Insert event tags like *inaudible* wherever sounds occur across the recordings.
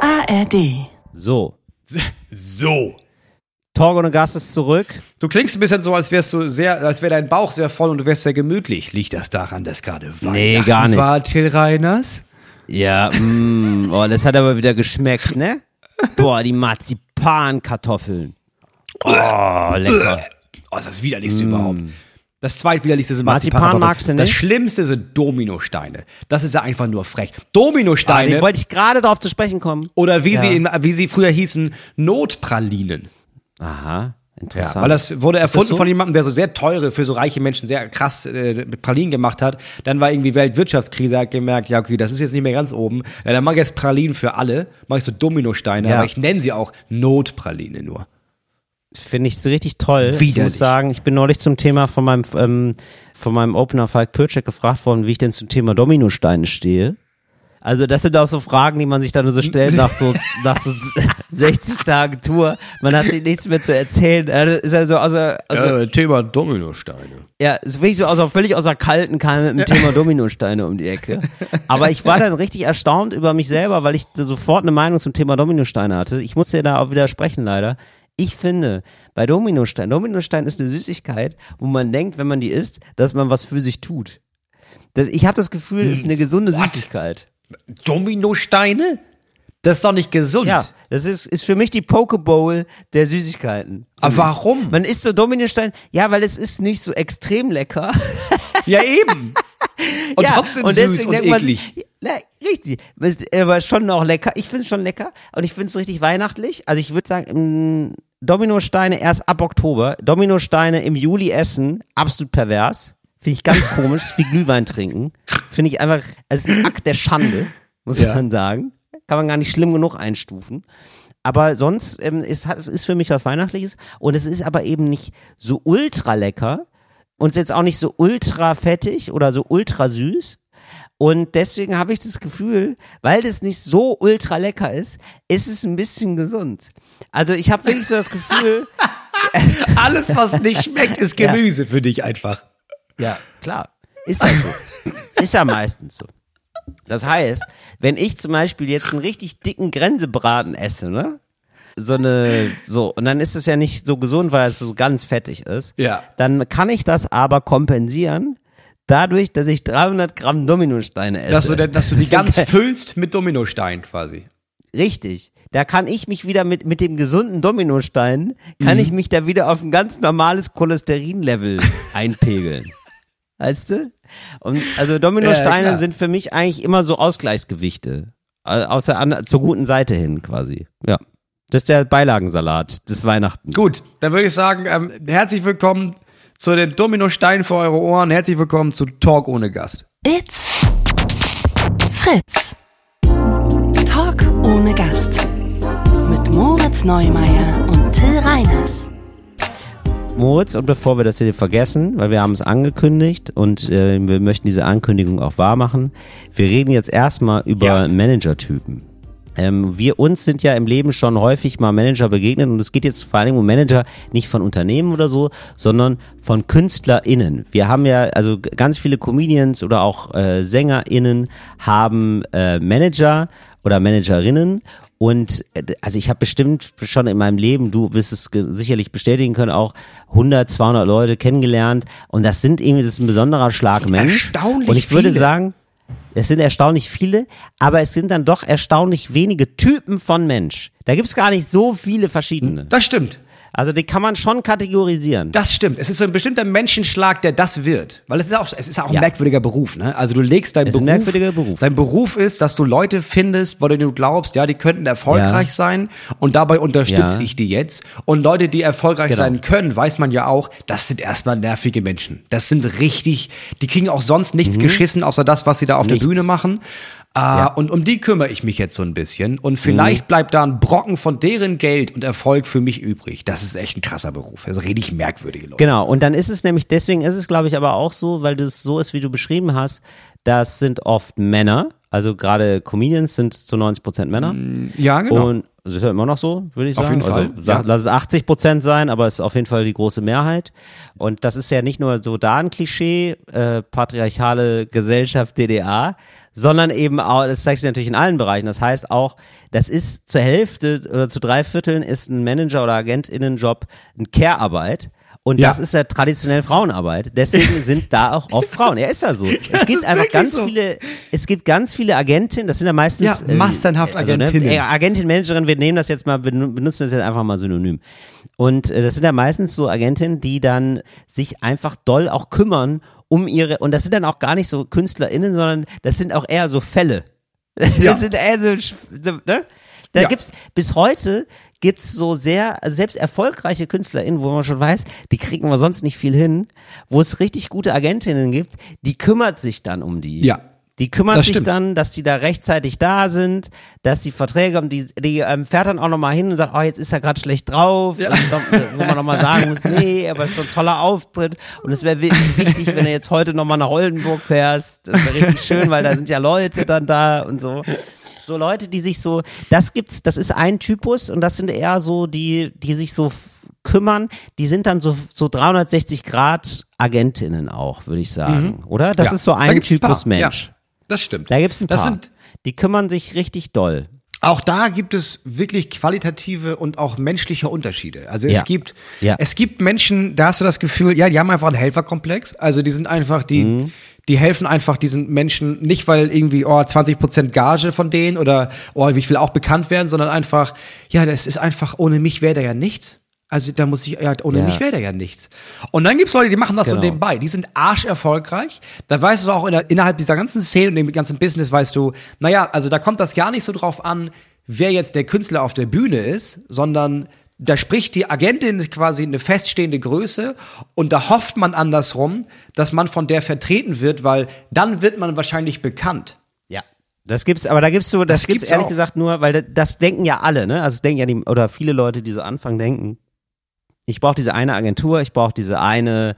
ARD. So, So. Talk ohne Gast ist zurück. Du klingst ein bisschen so, als wärst du sehr, als wäre dein Bauch sehr voll und du wärst sehr gemütlich. Liegt das daran, dass gerade Nee, Weihnachten gar nicht. war, Till Reiners? Ja, mm, oh, das hat aber wieder geschmeckt, ne? Boah, die Marzipankartoffeln. Oh, lecker. Oh, ist das widerlichste überhaupt. Das zweitwiderlichste sind Marzipan Marzipankartoffeln. magst du Das nicht? Schlimmste sind Dominosteine. Das ist ja einfach nur frech. Ah, Dominosteine den wollte ich gerade darauf zu sprechen kommen. oder wie Ja. sie in, wie sie früher hießen, Notpralinen. Aha, Ja, interessant. weil das wurde das erfunden so? von jemandem, der so sehr teure, für so reiche Menschen sehr krass äh, Pralinen gemacht hat. Dann war irgendwie Weltwirtschaftskrise, hat gemerkt, ja okay, das ist jetzt nicht mehr ganz oben. Ja, dann mach ich jetzt Pralinen für alle, mach ich so Dominosteine, Ja. aber ich nenne sie auch Notpraline nur. Finde ich richtig toll. Ich Widerlich. muss sagen, ich bin neulich zum Thema von meinem, ähm, von meinem Opener Falk Pürcek gefragt worden, wie ich denn zum Thema Dominosteine stehe. Also das sind auch so Fragen, die man sich dann nur so stellt nach so, *laughs* nach so 60 Tagen Tour. Man hat sich nichts mehr zu erzählen. Also ist also außer, also, äh, Thema Dominosteine. ja, ist wirklich so außer, völlig außer Kalten kam mit dem Thema Dominosteine um die Ecke. Aber ich war dann richtig erstaunt über mich selber, weil ich sofort eine Meinung zum Thema Dominosteine hatte. Ich muss dir da auch widersprechen, leider. Ich finde, bei Dominostein, Dominostein ist eine Süßigkeit, wo man denkt, wenn man die isst, dass man was für sich tut. Das, ich habe das Gefühl, es ist eine gesunde What? Süßigkeit. Dominosteine? Das ist doch nicht gesund. Ja, das ist, ist für mich die Pokeball der Süßigkeiten. Aber warum? Man isst so Dominostein, ja, weil es ist nicht so extrem lecker. Ja, eben. *laughs* Und ja, trotzdem und süß deswegen und denkt man eklig. sich, Na, richtig. Es ist aber schon noch lecker. Ich finde es schon lecker und ich finde es richtig weihnachtlich. Also ich würde sagen, mh, Dominosteine erst ab Oktober. Dominosteine im Juli essen, absolut pervers. Finde ich ganz komisch, wie Glühwein trinken. Finde ich einfach, es ist ein Akt der Schande, muss Ja. man sagen. Kann man gar nicht schlimm genug einstufen. Aber sonst ähm, ist, ist für mich was Weihnachtliches und es ist aber eben nicht so ultra lecker und ist jetzt auch nicht so ultra fettig oder so ultra süß. Und deswegen habe ich das Gefühl, weil das nicht so ultra lecker ist, ist es ein bisschen gesund. Also ich habe wirklich so das Gefühl, *laughs* Alles, was nicht schmeckt, ist Ja. Gemüse für dich einfach. ja, klar, ist ja so. ist ja meistens so. Das heißt, wenn ich zum Beispiel jetzt einen richtig dicken Grenzebraten esse, ne? So eine, so, und dann ist es ja nicht so gesund, weil es so ganz fettig ist. Ja. Dann kann ich das aber kompensieren, dadurch, dass ich 300 Gramm Dominosteine esse. Dass du, dass du die *laughs* ganz füllst mit Dominostein quasi. Richtig. Da kann ich mich wieder mit, mit dem gesunden Dominostein, kann Mhm. ich mich da wieder auf ein ganz normales Cholesterinlevel *laughs* einpegeln. Weißt du? Und also Dominosteine Ja, sind für mich eigentlich immer so Ausgleichsgewichte. Aus der, zur guten Seite hin quasi. Ja. Das ist der Beilagensalat des Weihnachtens. Gut, dann würde ich sagen, ähm, herzlich willkommen zu den Dominosteinen für eure Ohren. Herzlich willkommen zu Talk ohne Gast. It's Fritz. Talk ohne Gast. Mit Moritz Neumeier und Till Reiners. Moritz, und bevor wir das hier vergessen, weil wir haben es angekündigt und äh, wir möchten diese Ankündigung auch wahr machen, wir reden jetzt erstmal über Ja. Managertypen. Ähm, wir uns sind ja im Leben schon häufig mal Manager begegnet und es geht jetzt vor allem um Manager nicht von Unternehmen oder so, sondern von KünstlerInnen. Wir haben ja, also ganz viele Comedians oder auch äh, SängerInnen haben äh, Manager oder Managerinnen und äh, also ich habe bestimmt schon in meinem Leben, du wirst es sicherlich bestätigen können, auch 100, 200 Leute kennengelernt und das sind irgendwie, das ist ein besonderer Schlag Mensch. Und ich würde viele. sagen, es sind erstaunlich viele, aber es sind dann doch erstaunlich wenige Typen von Mensch. Da gibt's gar nicht so viele verschiedene. Das stimmt. Also die kann man schon kategorisieren. Das stimmt. Es ist so ein bestimmter Menschenschlag, der das wird. Weil es ist auch, es ist auch ein Ja. merkwürdiger Beruf, ne? Also du legst deinen Es ist ein Beruf. merkwürdiger Beruf. Dein Beruf ist, dass du Leute findest, bei denen du glaubst, ja, die könnten erfolgreich Ja. sein und dabei unterstütze Ja. ich die jetzt. Und Leute, die erfolgreich Genau. sein können, weiß man ja auch, das sind erstmal nervige Menschen. Das sind richtig, die kriegen auch sonst nichts geschissen, außer das, was sie da auf Mhm. Nichts. der Bühne machen. Äh, Und um die kümmere ich mich jetzt so ein bisschen. Und vielleicht Mhm. bleibt da ein Brocken von deren Geld und Erfolg für mich übrig. Das ist echt ein krasser Beruf. Also richtig merkwürdige Leute. Genau, und dann ist es nämlich, deswegen ist es, glaube ich, aber auch so, weil das so ist, wie du beschrieben hast, das sind oft Männer, also gerade Comedians sind zu 90 Prozent Männer. Ja, genau. Und Das ist ja immer noch so, würde ich Auf sagen. jeden Fall, Also, ja. lass es 80 Prozent sein, aber es ist auf jeden Fall die große Mehrheit. Und das ist ja nicht nur so da ein Klischee, äh, patriarchale Gesellschaft DDR, sondern eben auch, das zeigt sich natürlich in allen Bereichen. Das heißt auch, das ist zur Hälfte oder zu drei Vierteln ist ein Manager- oder Agentinnenjob ein Care-Arbeit. Und Ja. das ist ja traditionell Frauenarbeit. Deswegen *laughs* sind da auch oft Frauen. Ja, ist ja so. es gibt einfach ganz so. viele, es gibt ganz viele Agentinnen, das sind ja meistens Ja, massenhaft Agentinnen. Ne, äh, Agentin, Managerin, wir nehmen das jetzt mal, benu- benutzen das jetzt einfach mal synonym. Und äh, das sind ja meistens so Agentinnen, die dann sich einfach doll auch kümmern um ihre, und das sind dann auch gar nicht so KünstlerInnen, sondern das sind auch eher so Fälle. *laughs* Ja. Das sind eher so, so ne? Da Ja. gibt's, bis heute gibt's so sehr, also selbst erfolgreiche KünstlerInnen, wo man schon weiß, die kriegen wir sonst nicht viel hin, wo es richtig gute Agentinnen gibt, die kümmert sich dann um die. Ja. Die kümmert sich dann, dass die da rechtzeitig da sind, dass die Verträge die, die ähm, fährt dann auch nochmal hin und sagt, oh, jetzt ist er gerade schlecht drauf. Ja. Doch, äh, wo man nochmal sagen muss, nee, aber es ist so ein toller Auftritt. Und es wäre wirklich wichtig, wenn du jetzt heute nochmal nach Oldenburg fährst. Das wäre richtig schön, weil da sind ja Leute dann da und so. So Leute, die sich so, das gibt's, das ist ein Typus und das sind eher so die, die sich so kümmern, die sind dann so, so 360 Grad Agentinnen auch, würde ich sagen, oder? Das Ja. ist so ein ein Typus paar. Mensch. Ja, das stimmt. Da gibt's ein paar. Das sind die kümmern sich richtig doll. Auch da gibt es wirklich qualitative und auch menschliche Unterschiede. Also es Ja. gibt, Ja. es gibt Menschen, da hast du das Gefühl, ja, die haben einfach einen Helferkomplex. Also die sind einfach, die, Mhm. Die helfen einfach diesen Menschen nicht, weil irgendwie, oh, 20 Prozent Gage von denen oder, oh, ich will auch bekannt werden, sondern einfach, ja, das ist einfach, ohne mich wäre da ja nichts. Also da muss ich, ja, ohne Ja. mich wäre da ja nichts. Und dann gibt's Leute, die machen das so Genau. nebenbei. Die sind arscherfolgreich. Da weißt du auch in der, innerhalb dieser ganzen Szene und dem ganzen Business weißt du, naja, also da kommt das gar nicht so drauf an, wer jetzt der Künstler auf der Bühne ist, sondern da spricht die Agentin quasi eine feststehende Größe und da hofft man andersrum, dass man von der vertreten wird, weil dann wird man wahrscheinlich bekannt. Ja. Das gibt's, aber da gibt's so, das, Das gibt's, gibt's ehrlich auch. gesagt nur, weil das, das denken ja alle, ne? Also denken ja die, oder viele Leute, die so anfangen, denken, ich brauche diese eine Agentur, ich brauche diese eine,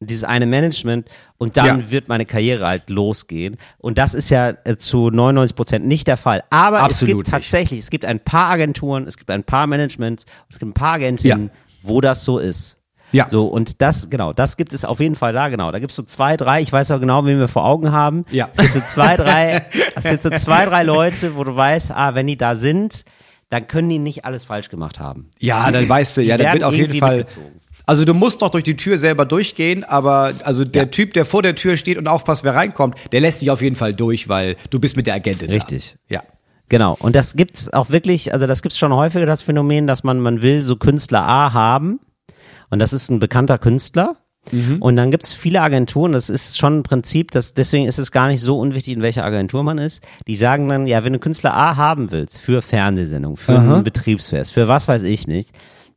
dieses eine Management und dann Ja. wird meine Karriere halt losgehen. Und das ist ja äh, zu 99 Prozent nicht der Fall. Aber Absolut es gibt nicht. tatsächlich, es gibt ein paar Agenturen, es gibt ein paar Managements, es gibt ein paar Agentinnen, Ja. wo das so ist. Ja. So, und das, genau, das gibt es auf jeden Fall da, genau. Da gibt es so zwei, drei, ich weiß auch genau, wen wir vor Augen haben. Ja. Es gibt so zwei, drei, *laughs* es gibt so zwei, drei Leute, wo du weißt, ah, wenn die da sind, dann können die nicht alles falsch gemacht haben. Ja, dann weißt du, Die ja, dann wird auf jeden Fall. mitgezogen. Also du musst doch durch die Tür selber durchgehen, aber also der Ja. Typ, der vor der Tür steht und aufpasst, wer reinkommt, der lässt dich auf jeden Fall durch, weil du bist mit der Agentin. Richtig. Da. Ja. Genau. Und das gibt's auch wirklich, also das gibt's schon häufiger, das Phänomen, dass man, man will so Künstler A haben. Und das ist ein bekannter Künstler. Und dann gibt's viele Agenturen, das ist schon ein Prinzip, dass, deswegen ist es gar nicht so unwichtig, in welcher Agentur man ist. Die sagen dann, ja, wenn du Künstler A haben willst, für Fernsehsendung, für ein Betriebsfest, für was weiß ich nicht,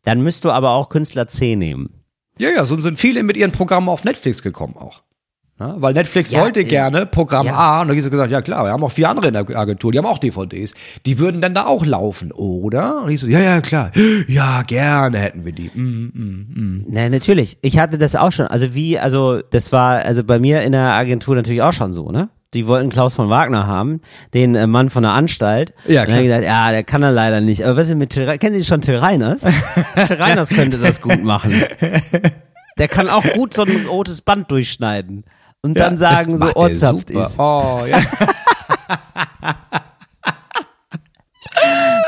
dann müsst du aber auch Künstler C nehmen. Ja, ja, so sind viele mit ihren Programmen auf Netflix gekommen auch. Ja, weil Netflix Ja, wollte äh, gerne Programm ja. A und dann haben sie gesagt, ja klar, wir haben auch vier andere in der Agentur, die haben auch DVDs. Die würden dann da auch laufen, oder? Und ich so, ja, ja, klar. Ja, gerne hätten wir die. Mm. Na, natürlich. Ich hatte das auch schon. Also wie, also das war also bei mir in der Agentur natürlich auch schon so, ne? Die wollten Klaus von Wagner haben, den äh, Mann von der Anstalt. Ja, Und dann klar. gesagt, ja, der kann er leider nicht. Aber was ist mit Till Kennen Sie schon Till Reiners? *laughs* Till Reiners könnte das gut machen. Der kann auch gut so ein rotes Band durchschneiden. Und dann sagen, so ortshaft ist. Oh, ja.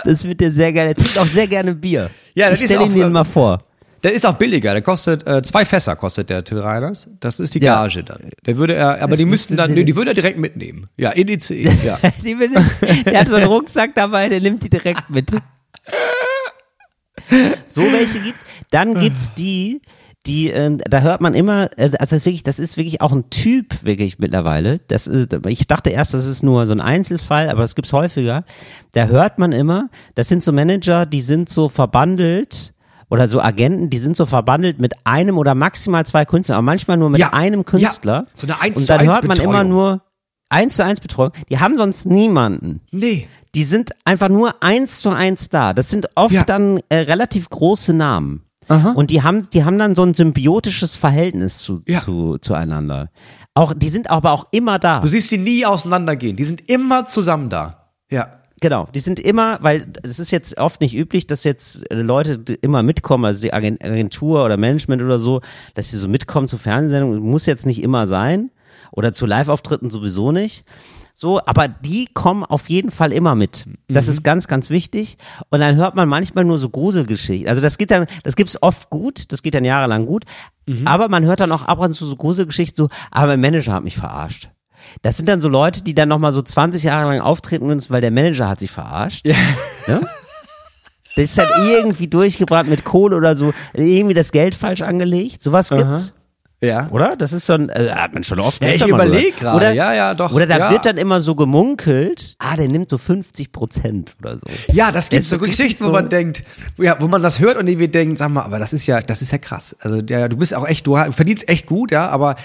Das wird der sehr gerne. Er trinkt auch sehr gerne Bier. Ja, das ich ist stelle auch, ihn Ihnen mal vor. Der ist auch billiger, der kostet, äh, zwei Fässer kostet der Till Reiners. Das ist die Ja. Gage dann. Der würde er, aber die müssten dann, die würde er direkt mitnehmen. Ja, in ICE, *laughs* ja. Die will, der hat so einen Rucksack dabei, der nimmt die direkt mit. So welche gibt's. Dann gibt's die, die, äh, da hört man immer, äh, also das ist wirklich, das ist wirklich auch ein Typ wirklich mittlerweile. Das ist, ich dachte erst, das ist nur so ein Einzelfall, aber das gibt's häufiger. Da hört man immer, das sind so Manager, die sind so verbandelt oder so Agenten, die sind so verbandelt mit einem oder maximal zwei Künstlern, aber manchmal nur mit Ja, einem Künstler. ja, so eine eins Und zu dann eins hört man immer Betreuung. nur eins zu eins Betreuung. Die haben sonst niemanden. Nee. Die sind einfach nur eins zu eins da. Das sind oft Ja. dann äh, relativ große Namen. Aha. Und die haben, die haben dann so ein symbiotisches Verhältnis zu, Ja. zu, zueinander. Auch, die sind aber auch immer da. Du siehst die nie auseinandergehen. Die sind immer zusammen da. Ja. Genau, die sind immer, weil es ist jetzt oft nicht üblich, dass jetzt Leute immer mitkommen, also die Agentur oder Management oder so, dass sie so mitkommen zu Fernsehsendungen, muss jetzt nicht immer sein oder zu Live-Auftritten sowieso nicht. So, aber die kommen auf jeden Fall immer mit. Das mhm. ist ganz, ganz wichtig. Und dann hört man manchmal nur so Gruselgeschichten. Also das geht dann, das gibt's oft gut, das geht dann jahrelang gut. Mhm. Aber man hört dann auch ab und zu so Gruselgeschichten so, aber mein Manager hat mich verarscht. Das sind dann so Leute, die dann nochmal so 20 Jahre lang auftreten müssen, weil der Manager hat sie verarscht. Ja. ja? Das ist halt irgendwie durchgebrannt mit Kohle oder so, irgendwie das Geld falsch angelegt. Sowas gibt's. Aha. Ja. Oder? Das ist schon, äh, hat man schon oft. Ja, ich überlege gerade. Oder, ja, ja, doch. Oder da ja. wird dann immer so gemunkelt, ah, der nimmt so 50 Prozent oder so. Ja, das gibt so Geschichten, so wo man denkt, ja, wo man das hört und irgendwie denkt, sag mal, aber das ist ja, das ist ja krass. Also, ja, du bist auch echt, du verdienst echt gut, ja, aber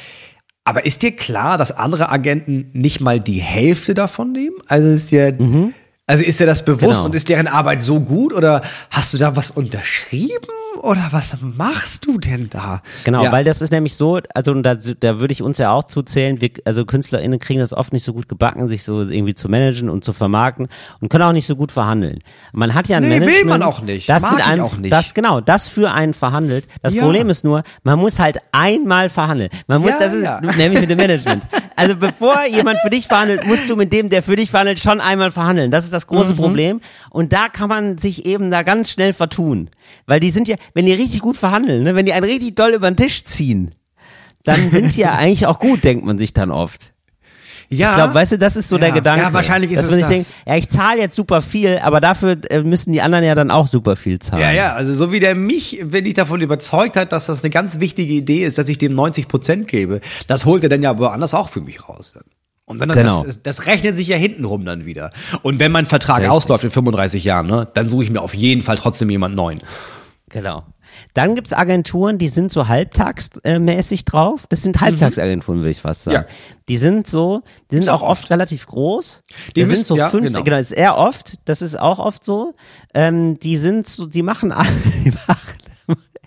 aber ist dir klar, dass andere Agenten nicht mal die Hälfte davon nehmen? Also ist dir, mhm. also ist dir das bewusst genau. und ist deren Arbeit so gut oder hast du da was unterschrieben? Oder was machst du denn da? Genau, ja. weil das ist nämlich so, also da, da würde ich uns ja auch zuzählen, wir, also KünstlerInnen kriegen das oft nicht so gut gebacken, sich so irgendwie zu managen und zu vermarkten und können auch nicht so gut verhandeln. Man hat ja ein nee, Management. will man auch nicht. Das Mag mit einem, auch nicht. Das, genau, das für einen verhandelt. Das ja. Problem ist nur, man muss halt einmal verhandeln. Man muss, ja, das ist nämlich mit dem Management. *laughs* Also bevor jemand für dich verhandelt, musst du mit dem, der für dich verhandelt, schon einmal verhandeln. Das ist das große mhm. Problem. Und da kann man sich eben da ganz schnell vertun. Weil die sind ja, wenn die richtig gut verhandeln, ne, wenn die einen richtig doll über den Tisch ziehen, dann sind die ja *laughs* eigentlich auch gut, denkt man sich dann oft. Ja. Ich glaube, weißt du, das ist so ja. der Gedanke. Ja, wahrscheinlich ist dass es man das. Denkt, ja, ich zahle jetzt super viel, aber dafür äh, müssen die anderen ja dann auch super viel zahlen. Ja, ja, also so wie der mich, wenn ich davon überzeugt hat, dass das eine ganz wichtige Idee ist, dass ich dem 90 Prozent gebe, das holt er dann ja woanders auch für mich raus. Dann. Und dann, genau. das, das rechnet sich ja hintenrum dann wieder. Und wenn mein Vertrag Richtig. ausläuft in 35 Jahren, ne, dann suche ich mir auf jeden Fall trotzdem jemand neuen. Genau. Dann gibt's Agenturen, die sind so halbtagsmäßig drauf. Das sind Halbtagsagenturen, würde ich fast sagen. Ja. Die sind so, die sind auch, auch oft relativ groß. Die müssen, sind so ja, fünf, genau. genau, das ist eher oft, das ist auch oft so. Ähm, die sind so, die machen, *laughs* die machen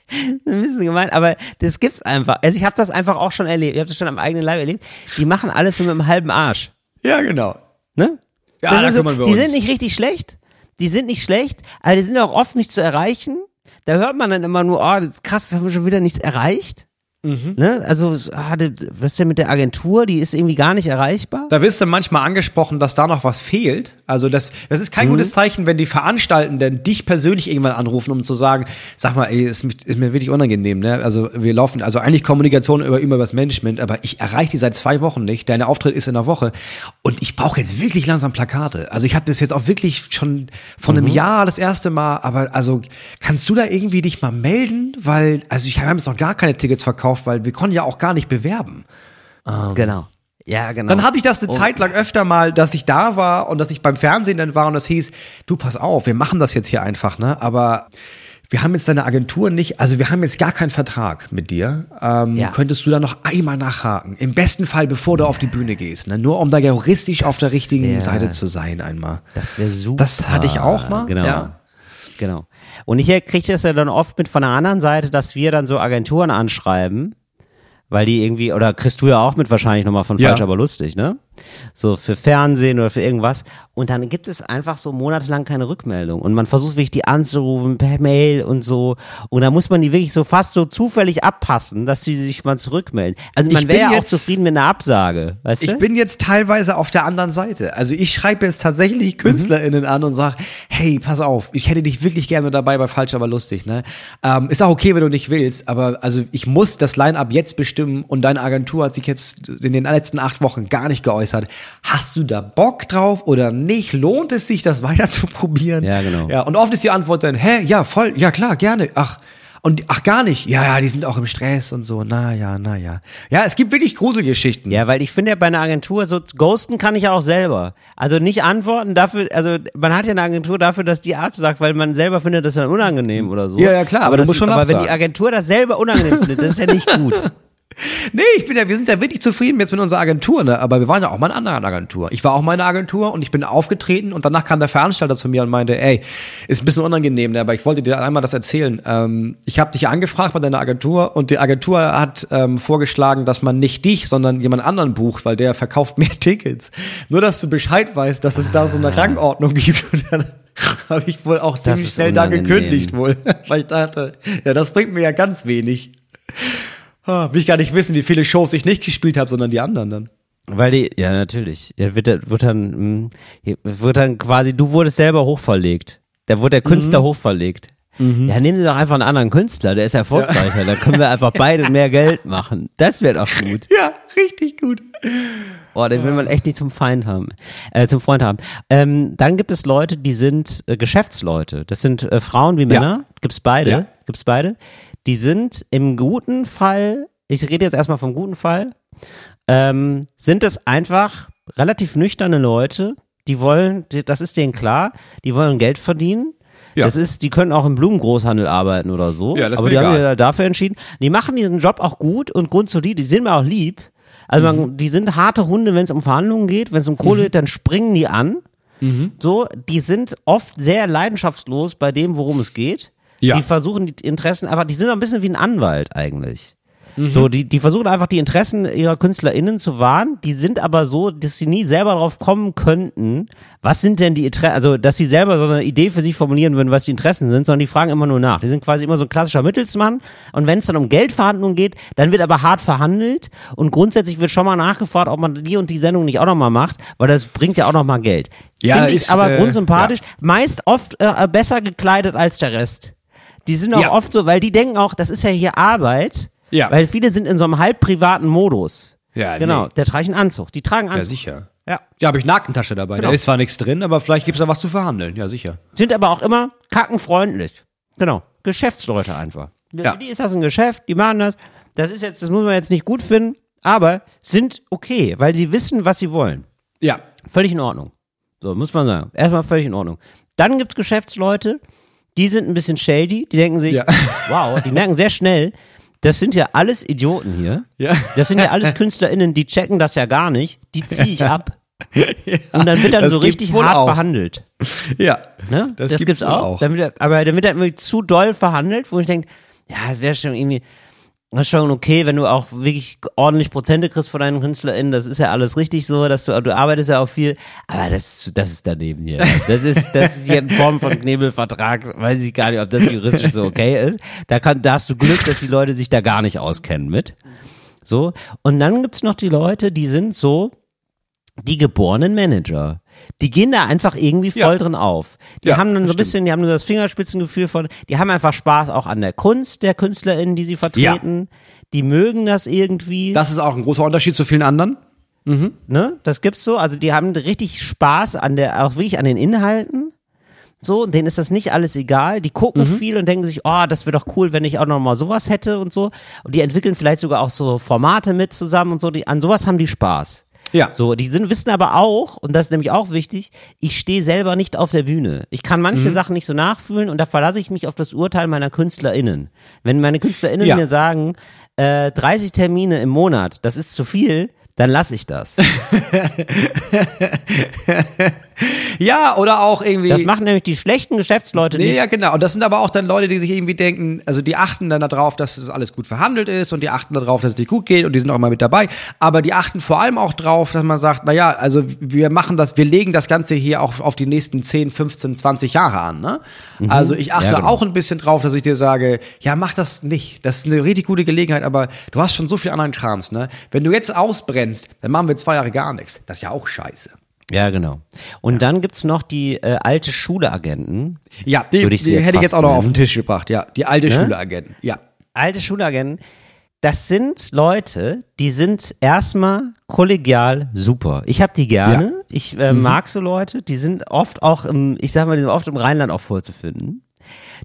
*laughs* ein bisschen gemein, aber das gibt's einfach. Also ich habe das einfach auch schon erlebt. Ich habe das schon am eigenen Leib erlebt. Die machen alles so mit einem halben Arsch. Ja, genau. Ne? Ja, da so, wir Die uns. sind nicht richtig schlecht. Die sind nicht schlecht, aber die sind auch oft nicht zu erreichen. Da hört man dann immer nur, oh, das ist krass, haben wir schon wieder nichts erreicht. Mhm. Ne? Also, ah, was ist denn mit der Agentur? Die ist irgendwie gar nicht erreichbar. Da wirst du manchmal angesprochen, dass da noch was fehlt. Also, das, das ist kein mhm. gutes Zeichen, wenn die Veranstaltenden dich persönlich irgendwann anrufen, um zu sagen, sag mal, ey, ist, ist mir wirklich unangenehm, ne? Also, wir laufen, also eigentlich Kommunikation über immer über das Management, aber ich erreiche die seit zwei Wochen nicht. Deine Auftritt ist in der Woche und ich brauche jetzt wirklich langsam Plakate. Also, ich habe das jetzt auch wirklich schon von einem mhm. Jahr das erste Mal, aber also, kannst du da irgendwie dich mal melden? Weil, also, ich habe jetzt noch gar keine Tickets verkauft gekauft, weil wir konnten ja auch gar nicht bewerben. Ähm, genau. Ja, genau. Dann hatte ich das eine und Zeit lang öfter mal, dass ich da war und dass ich beim Fernsehen dann war und das hieß, du pass auf, wir machen das jetzt hier einfach, ne? Aber wir haben jetzt deine Agentur nicht, also wir haben jetzt gar keinen Vertrag mit dir. Ähm, ja. Könntest du da noch einmal nachhaken? Im besten Fall, bevor du auf die Bühne gehst, ne? Nur um da juristisch das auf der richtigen wär, Seite zu sein einmal. Das wäre super. Das hatte ich auch mal. Genau. Ja. Genau. Und ich kriege das ja dann oft mit von der anderen Seite, dass wir dann so Agenturen anschreiben, weil die irgendwie, oder kriegst du ja auch mit wahrscheinlich nochmal von Falsch, ja. aber lustig, ne? So für Fernsehen oder für irgendwas. Und dann gibt es einfach so monatelang keine Rückmeldung. Und man versucht wirklich die anzurufen per Mail und so. Und da muss man die wirklich so fast so zufällig abpassen, dass sie sich mal zurückmelden. Also man wäre ja auch zufrieden mit einer Absage, weißt du? Ich bin jetzt teilweise auf der anderen Seite. Also ich schreibe jetzt tatsächlich KünstlerInnen mhm. an und sage, hey, pass auf, ich hätte dich wirklich gerne dabei bei Falsch, aber lustig, ne? Ähm, ist auch okay, wenn du nicht willst, aber also ich muss das Line-Up jetzt bestimmen und deine Agentur hat sich jetzt in den letzten acht Wochen gar nicht geäußert geäußert. Hast du da Bock drauf oder nicht? Lohnt es sich, das *laughs* weiter zu probieren? Ja, genau. Ja, und oft ist die Antwort dann, hä, ja, voll, ja klar, gerne. Ach, und ach gar nicht. Ja, ja, die sind auch im Stress und so. Na ja, na ja. Ja, es gibt wirklich Gruselgeschichten. Ja, weil ich finde ja bei einer Agentur so ghosten kann ich ja auch selber. Also nicht antworten dafür, also man hat ja eine Agentur dafür, dass die absagt, weil man selber findet das dann unangenehm oder so. Ja, ja, klar, aber, aber, das, muss schon aber absagen. wenn die Agentur das selber unangenehm findet, das ist ja nicht gut. *laughs* Nee, ich bin ja, wir sind ja wirklich zufrieden jetzt mit unserer Agentur, ne? Aber wir waren ja auch mal in einer anderen Agentur. Ich war auch mal in einer Agentur und ich bin aufgetreten und danach kam der Veranstalter zu mir und meinte, ey, ist ein bisschen unangenehm, ne? aber ich wollte dir einmal das erzählen. Ähm, ich habe dich angefragt bei deiner Agentur und die Agentur hat ähm, vorgeschlagen, dass man nicht dich, sondern jemand anderen bucht, weil der verkauft *laughs* mehr Tickets. Nur, dass du Bescheid weißt, dass es da so eine Rangordnung gibt. Und dann *laughs* habe ich wohl auch ziemlich schnell da gekündigt wohl, *laughs* weil ich dachte, ja, das bringt mir ja ganz wenig. Ah, will ich gar nicht wissen, wie viele Shows ich nicht gespielt habe, sondern die anderen dann. Weil die, ja, natürlich. Ja, wird, dann- wird dann, mh, wird dann quasi, du wurdest selber hochverlegt. Da wurde der Künstler Mhm. hochverlegt. Ja, nehmen Sie doch einfach einen anderen Künstler, der ist erfolgreicher. Da können wir einfach beide mehr Geld machen. Das wäre doch gut. *laughs* Ja, richtig gut. Oh, den will man echt nicht zum Feind haben, äh, zum Freund haben. Ähm, dann gibt es Leute, die sind äh, Geschäftsleute. Das sind äh, Frauen wie Männer. Gibt's beide. Ja. Gibt's beide. Die sind im guten Fall, ich rede jetzt erstmal vom guten Fall, ähm, sind es einfach relativ nüchterne Leute, die wollen, das ist denen klar, die wollen Geld verdienen. Ja. Das ist, die können auch im Blumengroßhandel arbeiten oder so. Ja, das aber die haben egal. ja dafür entschieden. Die machen diesen Job auch gut und grundsolid, die sind mir auch lieb. Also Mhm. man, die sind harte Hunde, wenn es um Verhandlungen geht. Wenn es um Kohle geht, dann springen die an. Mhm. So, die sind oft sehr leidenschaftslos bei dem, worum es geht. Ja. Die versuchen die Interessen einfach, die sind auch ein bisschen wie ein Anwalt eigentlich. Mhm. So, die, die versuchen einfach die Interessen ihrer KünstlerInnen zu wahren. Die sind aber so, dass sie nie selber drauf kommen könnten, was sind denn die Interessen, also, dass sie selber so eine Idee für sich formulieren würden, was die Interessen sind, sondern die fragen immer nur nach. Die sind quasi immer so ein klassischer Mittelsmann. Und wenn es dann um Geldverhandlungen geht, dann wird aber hart verhandelt. Und grundsätzlich wird schon mal nachgefragt, ob man die und die Sendung nicht auch nochmal macht, weil das bringt ja auch nochmal Geld. Ja, Finde ich aber äh, grundsympathisch. Meist oft äh, besser gekleidet als der Rest. Die sind auch Ja. oft so, weil die denken auch, das ist ja hier Arbeit. Ja. Weil viele sind in so einem halb privaten Modus. Ja, Genau, nee. der trägt einen Anzug. Die tragen Anzug. Ja, sicher. Ja. Ja, habe ich eine Aktentasche dabei. Genau. Da ist zwar nichts drin, aber vielleicht gibt's da was zu verhandeln. Ja, sicher. Sind aber auch immer kackenfreundlich. Genau. Geschäftsleute einfach. Für Ja. die ist das ein Geschäft, die machen das. Das ist jetzt, das muss man jetzt nicht gut finden, aber sind okay, weil sie wissen, was sie wollen. Ja. Völlig in Ordnung. So, muss man sagen. Erstmal völlig in Ordnung. Dann gibt's Geschäftsleute, die sind ein bisschen shady, die denken sich, Ja. *laughs* wow, die merken sehr schnell, das sind ja alles Idioten hier. Ja. Das sind ja alles *laughs* KünstlerInnen, die checken das ja gar nicht. Die ziehe ich ab. Und dann wird dann so richtig wohl hart auch. verhandelt. Ja. Ne? Das Das, gibt's gibt's, auch. auch. Dann wird, aber dann wird dann irgendwie zu doll verhandelt, wo ich denke, ja, es wäre schon irgendwie, das ist schon okay, wenn du auch wirklich ordentlich Prozente kriegst von deinen KünstlerInnen. Das ist ja alles richtig so, dass du, du arbeitest ja auch viel. Aber das, das ist daneben hier. Das ist, das ist hier in Form von Knebelvertrag. Weiß ich gar nicht, ob das juristisch so okay ist. Da kann, da hast du Glück, dass die Leute sich da gar nicht auskennen mit. So. Und dann gibt's noch die Leute, die sind so, die geborenen Manager. Die gehen da einfach irgendwie voll Ja. drin auf. Die Ja, haben dann so ein bisschen, die haben nur das Fingerspitzengefühl von, die haben einfach Spaß auch an der Kunst der KünstlerInnen, die sie vertreten. Die mögen das irgendwie. Das ist auch ein großer Unterschied zu vielen anderen. ne? Das gibt's so. Also die haben richtig Spaß an der, auch wirklich an den Inhalten. So, denen ist das nicht alles egal. Die gucken viel und denken sich, oh, das wäre doch cool, wenn ich auch noch mal sowas hätte und so. Und die entwickeln vielleicht sogar auch so Formate mit zusammen und so. Die, an sowas haben die Spaß. Ja. So, die sind, wissen aber auch, und das ist nämlich auch wichtig, ich stehe selber nicht auf der Bühne. Ich kann manche Mhm. Sachen nicht so nachfühlen und da verlasse ich mich auf das Urteil meiner KünstlerInnen. Wenn meine KünstlerInnen Ja. mir sagen, äh, 30 Termine im Monat, das ist zu viel, dann lasse ich das. *laughs* *laughs* Ja, oder auch irgendwie. Das machen nämlich die schlechten Geschäftsleute Nee, nicht. ja, genau. Und das sind aber auch dann Leute, die sich irgendwie denken, also die achten dann darauf, dass es alles gut verhandelt ist und die achten darauf, dass es dir gut geht und die sind auch immer mit dabei. Aber die achten vor allem auch drauf, dass man sagt, na ja, also wir machen das, wir legen das Ganze hier auch auf die nächsten 10, 15, 20 Jahre an, ne? Also ich achte Ja, genau. auch ein bisschen drauf, dass ich dir sage, ja, mach das nicht. Das ist eine richtig gute Gelegenheit, aber du hast schon so viel anderen Krams, ne? Wenn du jetzt ausbrennst, dann machen wir zwei Jahre gar nichts. Das ist ja auch scheiße. Ja, genau. Und dann gibt's noch die äh, alte Schuleagenten. Ja, die, ich die hätte ich jetzt auch noch auf den Tisch gebracht, ja. Die alte Ne? Schüleragenten, ja. Alte Schulagenten, das sind Leute, die sind erstmal kollegial super. Ich habe die gerne. Ja. Ich äh, mag so Leute. Die sind oft auch im, ich sag mal, die sind oft im Rheinland auch vorzufinden.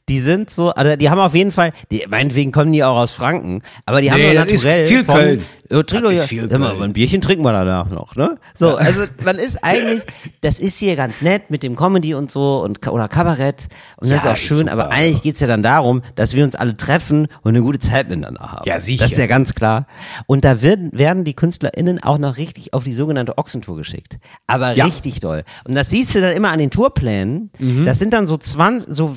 Die sind so, also die haben auf jeden Fall, die, meinetwegen kommen die auch aus Franken, aber die haben Nee, ist naturell viel von, Köln. So, trink doch ist ja- viel sag mal, Köln. ein Bierchen trinken wir danach noch, ne? So, also man ist eigentlich, das ist hier ganz nett mit dem Comedy und so und oder Kabarett und das Ja, ist auch schön, super. aber eigentlich geht's ja dann darum, dass wir uns alle treffen und eine gute Zeit miteinander haben. Ja, sicher. Das ist ja ganz klar. Und da werden, werden die KünstlerInnen auch noch richtig auf die sogenannte Ochsentour geschickt. Aber Ja. richtig doll. Und das siehst du dann immer an den Tourplänen. Mhm. Das sind dann so 20, so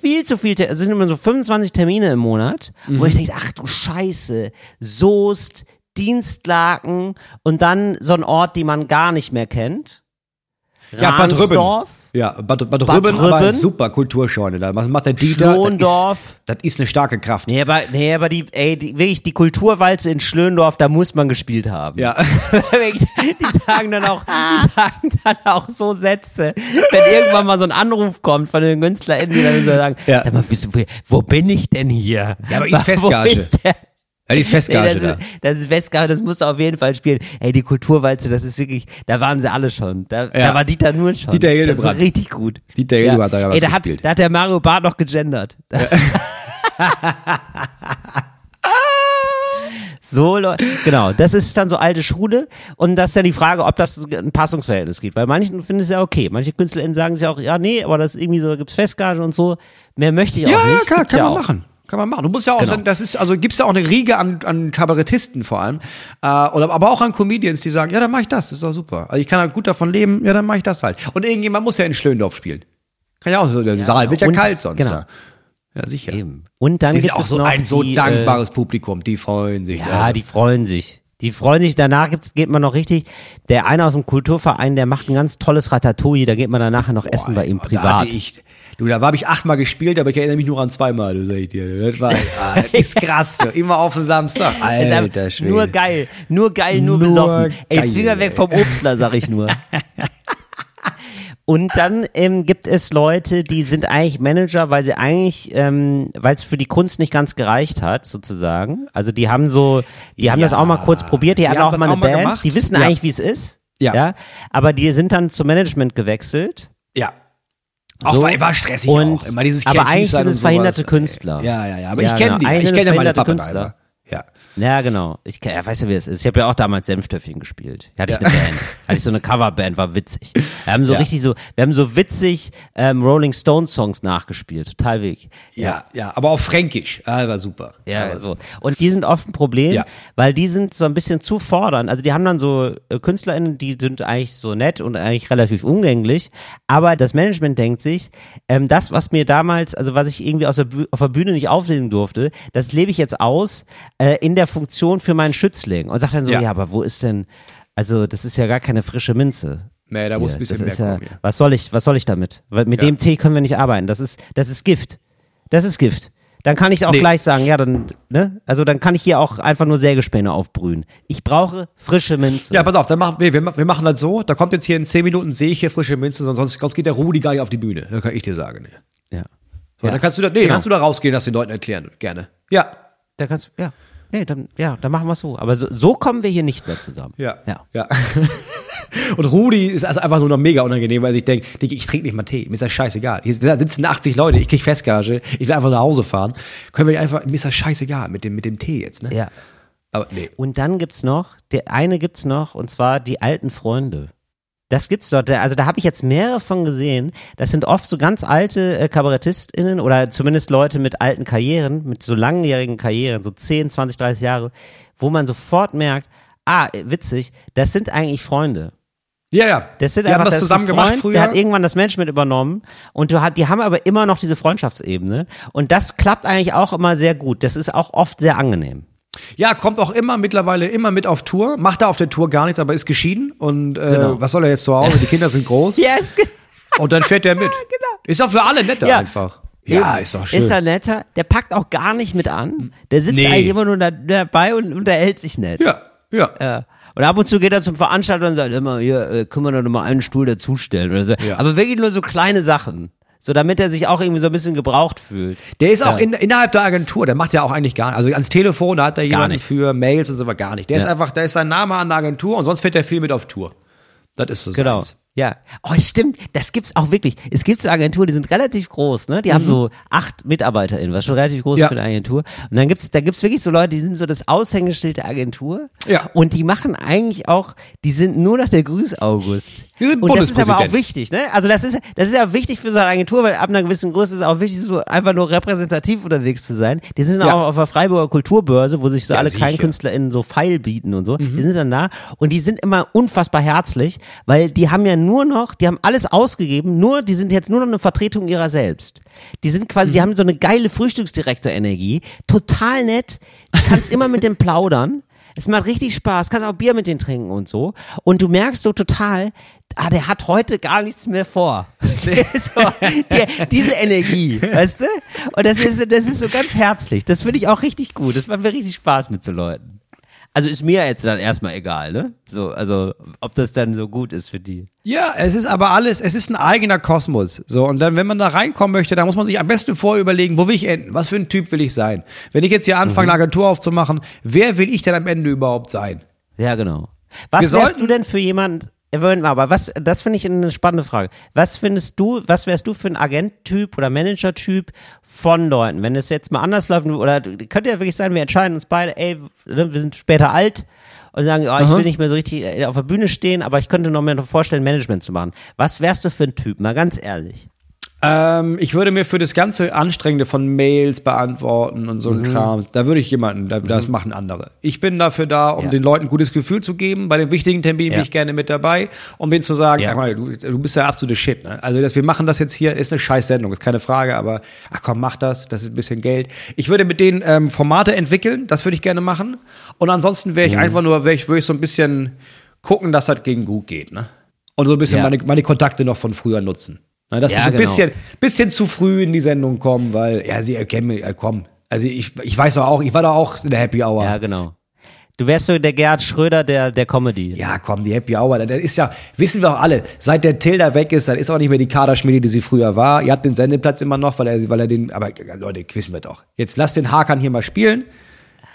viel zu viel, es sind immer so 25 Termine im Monat, Mhm. wo ich denke, ach du Scheiße, Soest, Dienstlaken und dann so ein Ort, den man gar nicht mehr kennt. Ja, Bad Rübben. Ja, Bad, Bad, Bad Rübben, aber Rübben. super Kulturscheune. Da Was macht der Dieter? Schlondorf. Das ist, das ist eine starke Kraft. Nee, aber, nee, aber die, ey, die, wirklich, die Kulturwalze in Schlöndorf, da muss man gespielt haben. Ja. *laughs* Die sagen dann auch, *laughs* die sagen dann auch so Sätze, wenn irgendwann mal so ein Anruf kommt von den KünstlerInnen, die dann so sagen, Ja. sag mal, wo, wo bin ich denn hier? Ja, aber ist *laughs* Wo Festgage. ist der? Ja, die ist Festgage Nee, da. das, ist, das ist Festgage, das musst du auf jeden Fall spielen. Ey, die Kulturwalze, das ist wirklich, da waren sie alle schon. Da, da Ja. war Dieter nur schon. Dieter Das Hildebrand. ist richtig gut. Dieter Hildebrand hat da was Ey, da hat, da hat der Mario Barth noch gegendert. *laughs* So, Leu- genau, das ist dann so alte Schule und das ist dann die Frage, ob das ein Passungsverhältnis gibt. Weil manchen finden es ja okay. Manche KünstlerInnen sagen sich auch, ja, nee, aber das ist irgendwie so, gibt's Festgage und so. Mehr möchte ich auch Ja, nicht. ja, klar, Gibt's kann ja man auch. machen. Kann man machen. Du musst ja auch, Genau. das ist, also gibt's ja auch eine Riege an, an Kabarettisten vor allem, äh, oder, aber auch an Comedians, die sagen, ja, dann mach ich das, das ist doch super. Also ich kann halt gut davon leben, ja, dann mach ich das halt. Und irgendjemand muss ja in Schlöndorf spielen. Kann ja auch so, der Saal wird ja kalt sonst genau. da. Ja, sicher. Eben. Und dann Die sind gibt auch es so noch ein so die, dankbares Publikum, die freuen sich. Äh, ja, die freuen sich. Die freuen sich, danach gibt's, geht man noch richtig, der eine aus dem Kulturverein, der macht ein ganz tolles Ratatouille, da geht man dann nachher noch essen bei ihm Da privat. hatte ich, du, da habe ich achtmal gespielt, aber ich erinnere mich nur an zweimal, du sag ich dir. Das war, *laughs* ah, das ist krass, so. immer auf den Samstag. Alter Schwede. nur geil, nur geil, nur, Nur besoffen. Ey, geil, Finger weg ey. vom Obstler, sag ich nur. *laughs* Und dann ähm, gibt es Leute, die sind eigentlich Manager, weil sie eigentlich, ähm, weil es für die Kunst nicht ganz gereicht hat, sozusagen. Also die haben so, die haben das auch mal kurz probiert, die, hatten haben auch mal eine auch mal Band, gemacht. die wissen Ja. eigentlich, wie es ist. Ja. Aber die sind dann zum Management gewechselt. Ja. Auch So. war, stressig Und- auch. Immer dieses aber eigentlich sind es verhinderte. Künstler. Ja, ja, ja. Aber Ja, ich kenne genau. die. Ich kenne meine Pappenheimer. Künstler. Ja. Ja, genau. Ich ja, weißt du, wie es ist? Ich habe ja auch damals Senftöpfchen gespielt. Hatte ich Ja. eine Band. Hatte ich so eine Coverband, war witzig. Wir haben so Ja. richtig so, wir haben so witzig ähm, Rolling Stones Songs nachgespielt. Total wichtig. Ja, ja, aber auch fränkisch. Ah, war super. Ja, Aber so. Und die sind oft ein Problem, Ja. weil die sind so ein bisschen zu fordernd. Also die haben dann so äh, KünstlerInnen, die sind eigentlich so nett und eigentlich relativ umgänglich, aber das Management denkt sich, ähm, das, was mir damals, also was ich irgendwie der auf der Bühne nicht auflesen durfte, das lebe ich jetzt aus äh, in der Funktion für meinen Schützling. Und sagt dann so, ja. Ja. aber wo ist denn, also das ist ja gar keine frische Minze. Nee, da muss ein bisschen mehr kommen. Ja. Was soll ich, was soll ich damit? Weil mit Ja. dem Tee können wir nicht arbeiten. Das ist, das ist Gift. Das ist Gift. Dann kann ich auch Nee. gleich sagen, ja, dann, ne? Also dann kann ich hier auch einfach nur Sägespäne aufbrühen. Ich brauche frische Minze. Ja, pass auf, dann machen wir, wir, wir machen das so, da kommt jetzt hier in 10 Minuten, sehe ich hier frische Minze, sonst, sonst geht der Rudi gar nicht auf die Bühne. Da kann ich dir sagen. Ja. So, Ja. Dann kannst du da, nee, Genau. kannst du da rausgehen, das den Leuten erklären. Gerne. Ja. Da kannst du, ja. Nee, dann, ja, dann machen wir es so. Aber so, so kommen wir hier nicht mehr zusammen. Ja. Ja. ja. *laughs* Und Rudi ist also einfach nur noch mega unangenehm, weil ich denke, ich trinke nicht mal Tee, mir ist das scheißegal. Hier sitzen 80 Leute, ich krieg Festgage, ich will einfach nach Hause fahren. Können wir einfach, mir ist das scheißegal mit dem, mit dem Tee jetzt, ne? Ja. Aber nee. Und dann gibt's noch, der eine gibt's noch, und zwar die alten Freunde. Das gibt's dort. Also da habe ich jetzt mehrere von gesehen. Das sind oft so ganz alte äh, KabarettistInnen oder zumindest Leute mit alten Karrieren, mit so langjährigen Karrieren, so 10, 20, 30 Jahre, wo man sofort merkt, ah, witzig, das sind eigentlich Freunde. Ja, ja. Das sind haben einfach das ist zusammen ein gemacht Freund, früher. Der hat irgendwann das Management übernommen und du hat, die haben aber immer noch diese Freundschaftsebene und das klappt eigentlich auch immer sehr gut. Das ist auch oft sehr angenehm. Ja, kommt auch immer mittlerweile immer mit auf Tour. Macht er auf der Tour gar nichts, aber ist geschieden. Und äh, Genau. was soll er jetzt zu Hause? Die Kinder sind groß. *laughs* Yes, Und dann fährt er mit. *laughs* Ist auch für alle netter Ja. einfach. Ja, ist doch schön. Ist er netter? Der packt auch gar nicht mit an. Der sitzt Nee. eigentlich immer nur da, dabei und unterhält sich nett. ja, ja. Ja. Und ab und zu geht er zum Veranstalter und sagt immer, hier, äh, können wir doch noch mal einen Stuhl dazustellen oder so. Ja. Aber wirklich nur so kleine Sachen. So, damit er sich auch irgendwie so ein bisschen gebraucht fühlt. Der ist auch in, innerhalb der Agentur, der macht ja auch eigentlich gar nicht. Also ans Telefon, da hat er jemanden für Mails und so, aber gar nicht. Der ist Ja. einfach, da ist sein Name an der Agentur und sonst fährt er viel mit auf Tour. Das ist so Genau. seins. Ja, oh stimmt, das gibt's auch wirklich. Es gibt so Agenturen, die sind relativ groß, ne? Die haben so acht MitarbeiterInnen, was schon relativ groß Mhm. Ja. für eine Agentur. Und dann gibt's, da gibt's wirklich so Leute, die sind so das Aushängeschild der Agentur. Ja. Und die machen eigentlich auch, die sind nur noch der Grüß August. Die sind Und das ist aber auch wichtig, ne? Also das ist, das ist ja wichtig für so eine Agentur, weil ab einer gewissen Größe ist es auch wichtig, so einfach nur repräsentativ unterwegs zu sein. Die sind Ja. auch auf der Freiburger Kulturbörse, wo sich so Ja, alle sicher. Mhm. KleinkünstlerInnen so Pfeil bieten und so. Die sind dann da und die sind immer unfassbar herzlich, weil die haben ja nur noch, die haben alles ausgegeben, nur, die sind jetzt nur noch eine Vertretung ihrer selbst. Die sind quasi, Mhm. die haben so eine geile Frühstücksdirektor-Energie, total nett, du kannst immer mit dem plaudern. Es macht richtig Spaß, kannst auch Bier mit denen trinken und so. Und du merkst so total, ah, der hat heute gar nichts mehr vor. *laughs* so, die, diese Energie, weißt du? Und das ist, das ist so ganz herzlich. Das finde ich auch richtig gut. Das macht mir richtig Spaß mit so Leuten. Also ist mir jetzt dann erstmal egal, ne? So, also, ob das dann so gut ist für die. Ja, es ist aber alles, es ist ein eigener Kosmos. So, und dann, wenn man da reinkommen möchte, dann muss man sich am besten vorüberlegen, wo will ich enden? Was für ein Typ will ich sein? Wenn ich jetzt hier anfange, Mhm. eine Agentur aufzumachen, wer will ich denn am Ende überhaupt sein? Ja, genau. Was wärst du denn für jemand, Moment mal, aber was, das finde ich eine spannende Frage. Was findest du, was wärst du für ein Agent-Typ oder Manager-Typ von Leuten? Wenn es jetzt mal anders läuft, oder könnte ja wirklich sein, wir entscheiden uns beide, ey, ne, wir sind später alt und sagen, oh, ich will nicht mehr so richtig äh, auf der Bühne stehen, aber ich könnte noch mehr vorstellen, Management zu machen. Was wärst du für ein Typ? Mal ganz ehrlich. Ähm, ich würde mir für das ganze Anstrengende von Mails beantworten und so ein Mhm. Kram, da würde ich jemanden, da, das machen andere. Ich bin dafür da, um Ja. den Leuten ein gutes Gefühl zu geben. Bei den wichtigen Terminen Ja. bin ich gerne mit dabei, um denen zu sagen, Ja. mal, du, du bist der absolute Shit. Ne? Also das, wir machen das jetzt hier, ist eine scheiß Sendung, ist keine Frage, aber ach komm, mach das, das ist ein bisschen Geld. Ich würde mit denen ähm, Formate entwickeln, das würde ich gerne machen. Und ansonsten wäre ich Mhm. einfach nur, wäre ich, würde ich so ein bisschen gucken, dass das gegen gut geht. Ne? Und so ein bisschen meine, meine Kontakte noch von früher nutzen. Ne, dass Ja, sie so ein genau. bisschen, bisschen zu früh in die Sendung kommen, weil, ja, sie erkennen mich, äh, komm. Also ich, ich weiß doch auch, ich war da auch in der Happy Hour. Ja, genau. Du wärst so der Gerhard Schröder der, der Comedy. Ja, komm, die Happy Hour, das ist ja, wissen wir auch alle, seit der Tilda weg ist, dann ist auch nicht mehr die Kaderschmiede, die sie früher war. Ihr habt den Sendeplatz immer noch, weil er, weil er den, aber Leute, wissen wir doch. Jetzt lasst den Hakan hier mal spielen.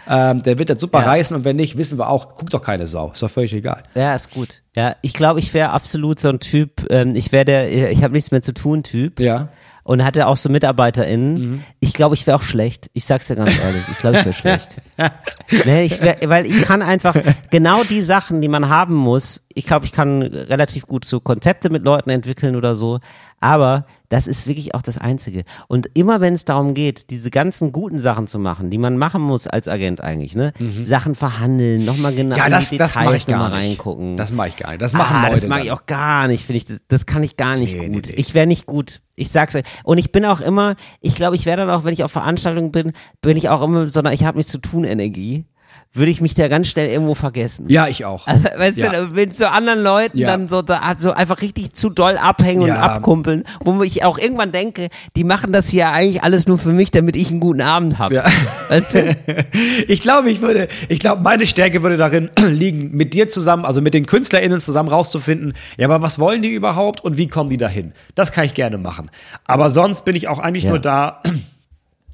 Ähm, der wird das super Ja. reißen und wenn nicht, wissen wir auch, guckt doch keine Sau. Ist doch völlig egal. Ja, ist gut. Ja, ich glaube, ich wäre absolut so ein Typ, ähm, ich wäre der, ich habe nichts mehr zu tun Typ. Ja. Und hatte auch so MitarbeiterInnen. Ich glaube, ich wäre auch schlecht. Ich sag's dir ganz ehrlich. Ich glaube, ich wäre schlecht. *laughs* nee, ich wär, weil ich kann einfach genau die Sachen, die man haben muss. Ich glaube, ich kann relativ gut so Konzepte mit Leuten entwickeln oder so. Aber das ist wirklich auch das Einzige. Und immer wenn es darum geht, diese ganzen guten Sachen zu machen, die man machen muss als Agent eigentlich, ne? Sachen verhandeln, nochmal genau Ja, in das, die das Details mache ich gar nicht. reingucken. Das mache ich gar nicht. Das machen ah, Leute. das mag dann. ich auch gar nicht, finde ich. Das, das kann ich gar nicht Nee, nee, gut. nee. Ich wäre nicht gut. Ich sag's euch. Und ich bin auch immer, ich glaube, ich wäre dann auch, wenn ich auf Veranstaltungen bin, bin ich auch immer, mit so einer ich habe nichts zu tun Energie, würde ich mich da ganz schnell irgendwo vergessen. Ja, ich auch. *laughs* Weißt Ja. du, wenn zu anderen Leuten Ja. dann so, da, so einfach richtig zu doll abhängen und Ja. abkumpeln, wo ich auch irgendwann denke, die machen das hier eigentlich alles nur für mich, damit ich einen guten Abend habe. Weißt du? *laughs* Ich glaube, ich würde, ich glaube, meine Stärke würde darin *clears throat* liegen, mit dir zusammen, also mit den KünstlerInnen zusammen rauszufinden, ja, aber was wollen die überhaupt und wie kommen die dahin? Das kann ich gerne machen. Aber sonst bin ich auch eigentlich nur da *clears throat*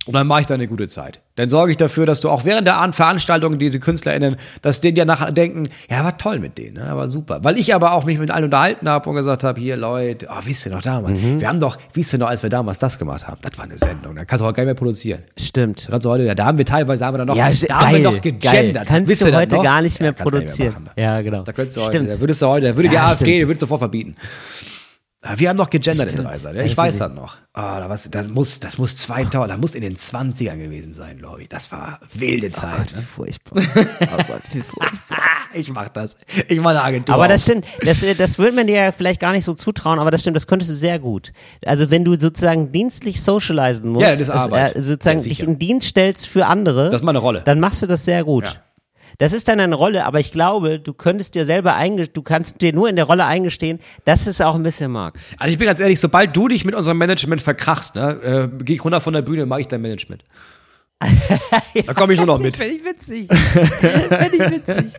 und dann mache ich da eine gute Zeit. Dann sorge ich dafür, dass du auch während der An- Veranstaltung diese KünstlerInnen, dass denen ja nachher denken, ja, war toll mit denen, ne? war super. Weil ich aber auch mich mit allen unterhalten habe und gesagt habe, hier Leute, oh, wisst ihr noch damals? Mhm. Wir haben doch, wisst ihr noch, als wir damals das gemacht haben? Das war eine Sendung, da kannst du auch gar nicht mehr produzieren. Stimmt. Gerade so heute, ja, da haben wir teilweise haben wir dann noch, Ja, da haben wir noch gegendert. geil. Kannst du heute gar nicht mehr kannst du nicht produzieren. machen. Ja, genau. Da könntest du Stimmt. heute, da würdest du heute, da würde die Ja, AfD, stimmt. die würdest du sofort verbieten. Ja, Wir haben noch gegendert in Stimmt. Dreisat. Ja, Das ich weiß das noch. Ah, da was, das muss, das muss 2000, das muss in den 20ern gewesen sein, glaube ich. Das war wilde Zeit. Oh Gott, wie ne? furchtbar. Oh Gott, wie furchtbar. *laughs* Ich mach das. Ich mache eine Agentur. Aber das stimmt, das, das würde man dir ja vielleicht gar nicht so zutrauen, aber das stimmt, das könntest du sehr gut. Also wenn du sozusagen dienstlich socialisen musst, Ja, das ist Arbeit. äh, sozusagen Ja, dich in Dienst stellst für andere, Das ist meine Rolle. dann machst du das sehr gut. Ja. Das ist dann eine Rolle, aber ich glaube, du könntest dir selber einge du kannst dir nur in der Rolle eingestehen, dass es auch ein bisschen magst. Also ich bin ganz ehrlich, sobald du dich mit unserem Management verkrachst, ne, äh, gehe ich runter von der Bühne und mache ich dein Management. *laughs* Da komme ich nur noch mit. Finde ich witzig. Finde ich witzig.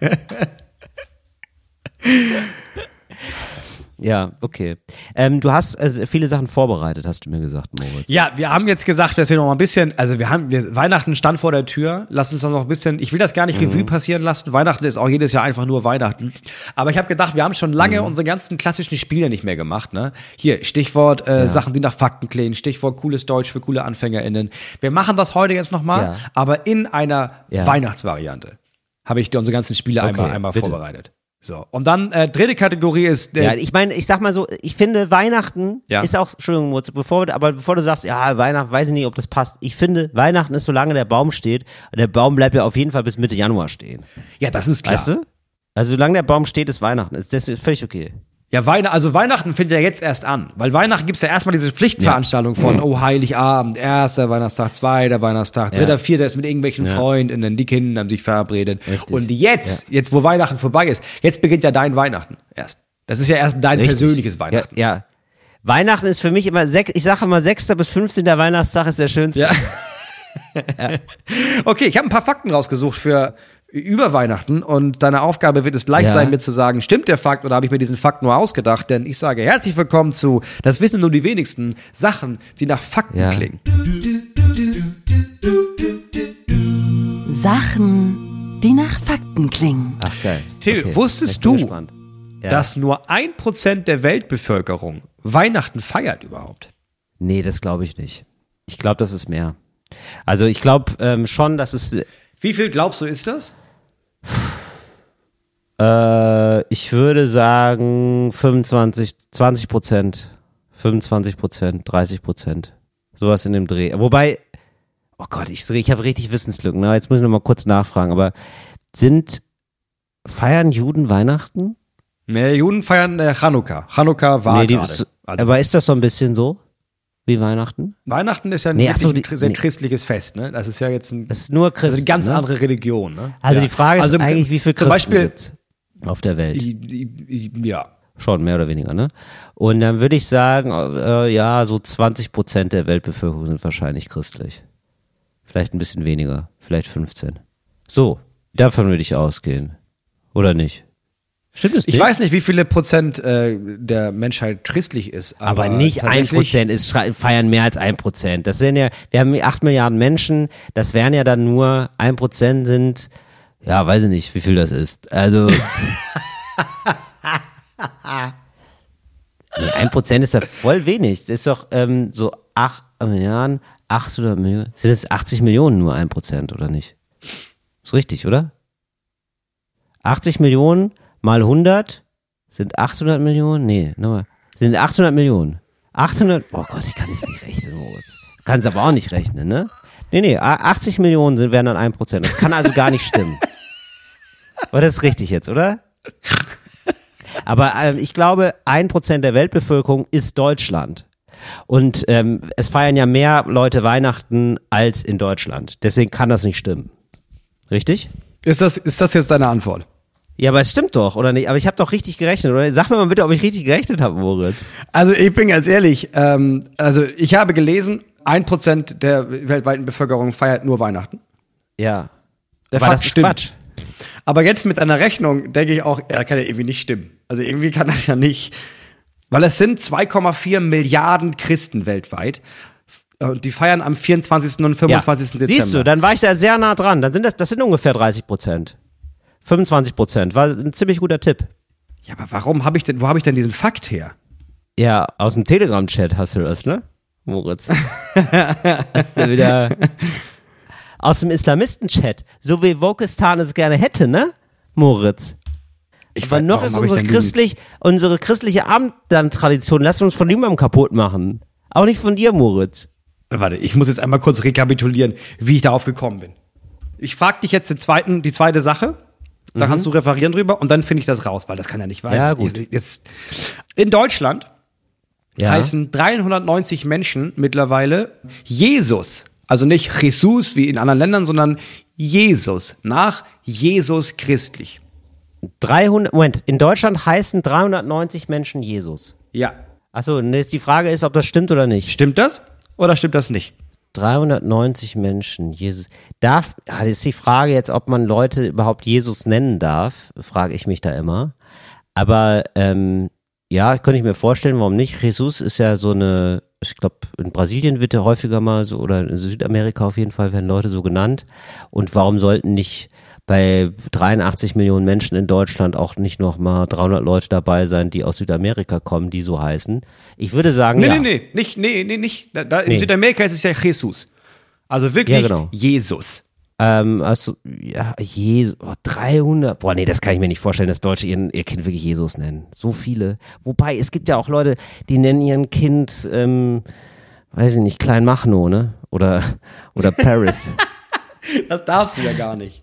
*laughs* Ja, okay. Ähm, du hast also viele Sachen vorbereitet, hast du mir gesagt, Moritz. Ja, wir haben jetzt gesagt, dass wir noch mal ein bisschen, also wir haben, wir, Weihnachten stand vor der Tür, lass uns das noch ein bisschen, ich will das gar nicht Mhm. Revue passieren lassen, Weihnachten ist auch jedes Jahr einfach nur Weihnachten. Aber ich habe gedacht, wir haben schon lange Mhm. unsere ganzen klassischen Spiele nicht mehr gemacht, ne? Hier, Stichwort äh, Sachen, die nach Fakten klingen, Stichwort cooles Deutsch für coole AnfängerInnen. Wir machen das heute jetzt noch mal, Ja. aber in einer Ja. Weihnachtsvariante habe ich dir unsere ganzen Spiele einmal, Okay, einmal bitte. vorbereitet. So, und dann äh, dritte Kategorie ist äh, Ja, ich meine, ich sag mal so, ich finde Weihnachten Ja. ist auch, Entschuldigung, bevor, aber bevor du sagst, ja, Weihnachten, weiß ich nicht, ob das passt. Ich finde, Weihnachten ist, solange der Baum steht, und der Baum bleibt ja auf jeden Fall bis Mitte Januar stehen. ja, das ist klar. Weißt du? Also solange der Baum steht, ist Weihnachten. Ist das ist völlig okay. Ja, Weihn also Weihnachten fängt ja jetzt erst an. Weil Weihnachten gibt's ja erstmal diese Pflichtveranstaltung von, oh, Heiligabend, erster Weihnachtstag, zweiter Weihnachtstag, dritter, vierter ist mit irgendwelchen Freundinnen, die Kinder haben sich verabredet. Richtig. Und jetzt, jetzt wo Weihnachten vorbei ist, jetzt beginnt ja dein Weihnachten erst. Das ist ja erst dein Richtig. persönliches Weihnachten. Ja, ja. Weihnachten ist für mich immer, ich sage immer, 6. bis 15. Weihnachtstag ist der schönste. *laughs* Ja. Okay, ich habe ein paar Fakten rausgesucht für über Weihnachten und deine Aufgabe wird es gleich Ja. sein, mir zu sagen, stimmt der Fakt oder habe ich mir diesen Fakt nur ausgedacht? Denn ich sage herzlich willkommen zu, das wissen nur die wenigsten, Sachen, die nach Fakten Ja. klingen. Sachen, die nach Fakten klingen. Ach, geil. Till, wusstest ich bin du. Ja. dass nur ein Prozent der Weltbevölkerung Weihnachten feiert überhaupt? Nee, das glaube ich nicht. Ich glaube, das ist mehr. Also ich glaube ähm, schon, dass es, Wie viel glaubst du ist das? Äh, ich würde sagen 25, 20 Prozent, 25 Prozent, 30 Prozent, sowas in dem Dreh. Wobei, oh Gott, ich, ich habe richtig Wissenslücken. Ne? Jetzt muss ich noch mal kurz nachfragen. Aber sind feiern Juden Weihnachten? Nee, Juden feiern äh, Chanukka. Chanukka war nee, die, Also, aber ist das so ein bisschen so wie Weihnachten? Weihnachten ist ja ein, Nee, so, ein die- sehr nee. christliches Fest, ne? Das ist ja jetzt ein, Das ist nur also Christen. eine ganz ne? andere Religion, ne? Also Ja. die Frage ist Also, eigentlich, wie viel zum Christen Beispiel, gibt's auf der Welt? ja. Schon, mehr oder weniger, ne? Und dann würde ich sagen, äh, ja, so 20 Prozent der Weltbevölkerung sind wahrscheinlich christlich. Vielleicht ein bisschen weniger, vielleicht 15. So, davon würde ich ausgehen. Oder nicht? Stimmt es Ich weiß nicht, wie viele Prozent äh, der Menschheit christlich ist. Aber, aber nicht ein Prozent, es feiern mehr als ein Prozent. Das sind ja, wir haben acht Milliarden Menschen, das wären ja dann nur ein Prozent sind, ja, weiß ich nicht, wie viel das ist. Also. *laughs* nee, ein Prozent ist ja voll wenig. Das ist doch ähm, so acht Milliarden, 800 Millionen. Sind das 80 Millionen nur ein Prozent, oder nicht? Ist richtig, oder? 80 Millionen mal 100 sind 800 Millionen? Nee, nochmal. Sind 800 Millionen. 800, oh Gott, ich kann es nicht rechnen, Moritz. Du kannst aber auch nicht rechnen, ne? Nee, nee, a- 80 Millionen sind, wären dann 1%. Das kann also gar nicht stimmen. Aber das ist richtig jetzt, oder? Aber ähm, ich glaube, 1% der Weltbevölkerung ist Deutschland. Und ähm, es feiern ja mehr Leute Weihnachten als in Deutschland. Deswegen kann das nicht stimmen. Richtig? Ist das, ist das jetzt deine Antwort? Ja, aber es stimmt doch, oder nicht? Aber ich habe doch richtig gerechnet, oder? Sag mir mal bitte, ob ich richtig gerechnet habe, Moritz. Also ich bin ganz ehrlich, ähm, also ich habe gelesen, ein Prozent der weltweiten Bevölkerung feiert nur Weihnachten. Ja. Der aber Fakt das ist stimmt. Quatsch. Aber jetzt mit einer Rechnung denke ich auch, ja, kann ja irgendwie nicht stimmen. Also irgendwie kann das ja nicht. Weil es sind 2,4 Milliarden Christen weltweit. Und die feiern am 24. und 25. Dezember. Siehst du, dann war ich da sehr nah dran. Dann sind das, das sind ungefähr 30 Prozent. 25 Prozent. War ein ziemlich guter Tipp. ja, aber warum habe ich denn, wo habe ich denn diesen Fakt her? Ja, aus dem Telegram-Chat hast du das, ne? Moritz. *laughs* hast du wieder aus dem Islamisten-Chat. So wie Wokistan es gerne hätte, ne? Moritz. Ich Aber weiß, noch ist unsere christlich, unsere christliche Abendland-Tradition. Lass uns von niemandem kaputt machen. Auch nicht von dir, Moritz. Warte, ich muss jetzt einmal kurz rekapitulieren, wie ich darauf gekommen bin. Ich frage dich jetzt den zweiten, die zweite Sache. Da kannst du referieren drüber und dann finde ich das raus, weil das kann ja nicht wahr Mhm. Ja, gut. Jetzt, in Deutschland Ja. heißen 390 Menschen mittlerweile Jesus. Also nicht Jesus wie in anderen Ländern, sondern Jesus. Nach Jesus christlich. 300, Moment, in Deutschland heißen 390 Menschen Jesus. Ja. Achso, jetzt die Frage ist, ob das stimmt oder nicht. Stimmt das oder stimmt das nicht? 390 Menschen, Jesus. Darf, ah, ist die Frage jetzt, ob man Leute überhaupt Jesus nennen darf, frage ich mich da immer. Aber ähm, ja, könnte ich mir vorstellen, warum nicht? Jesus ist ja so eine, ich glaube, in Brasilien wird er häufiger mal so, oder in Südamerika auf jeden Fall werden Leute so genannt. Und warum sollten nicht bei 83 Millionen Menschen in Deutschland auch nicht noch mal 300 Leute dabei sein, die aus Südamerika kommen, die so heißen? Ich würde sagen, Nee, ja. nee, nee, nicht, nee, nee, nicht. Da, da, Nee. In Südamerika ist es ja Jesus. Also wirklich Ja, genau. Jesus. Ähm, also, ja, Jesus, oh, 300. Boah, nee, das kann ich mir nicht vorstellen, dass Deutsche ihren, ihr Kind wirklich Jesus nennen. So viele. Wobei, es gibt ja auch Leute, die nennen ihren Kind, ähm, weiß ich nicht, Klein Machno, ne? Oder, oder *laughs* Paris. Das darfst du ja gar nicht.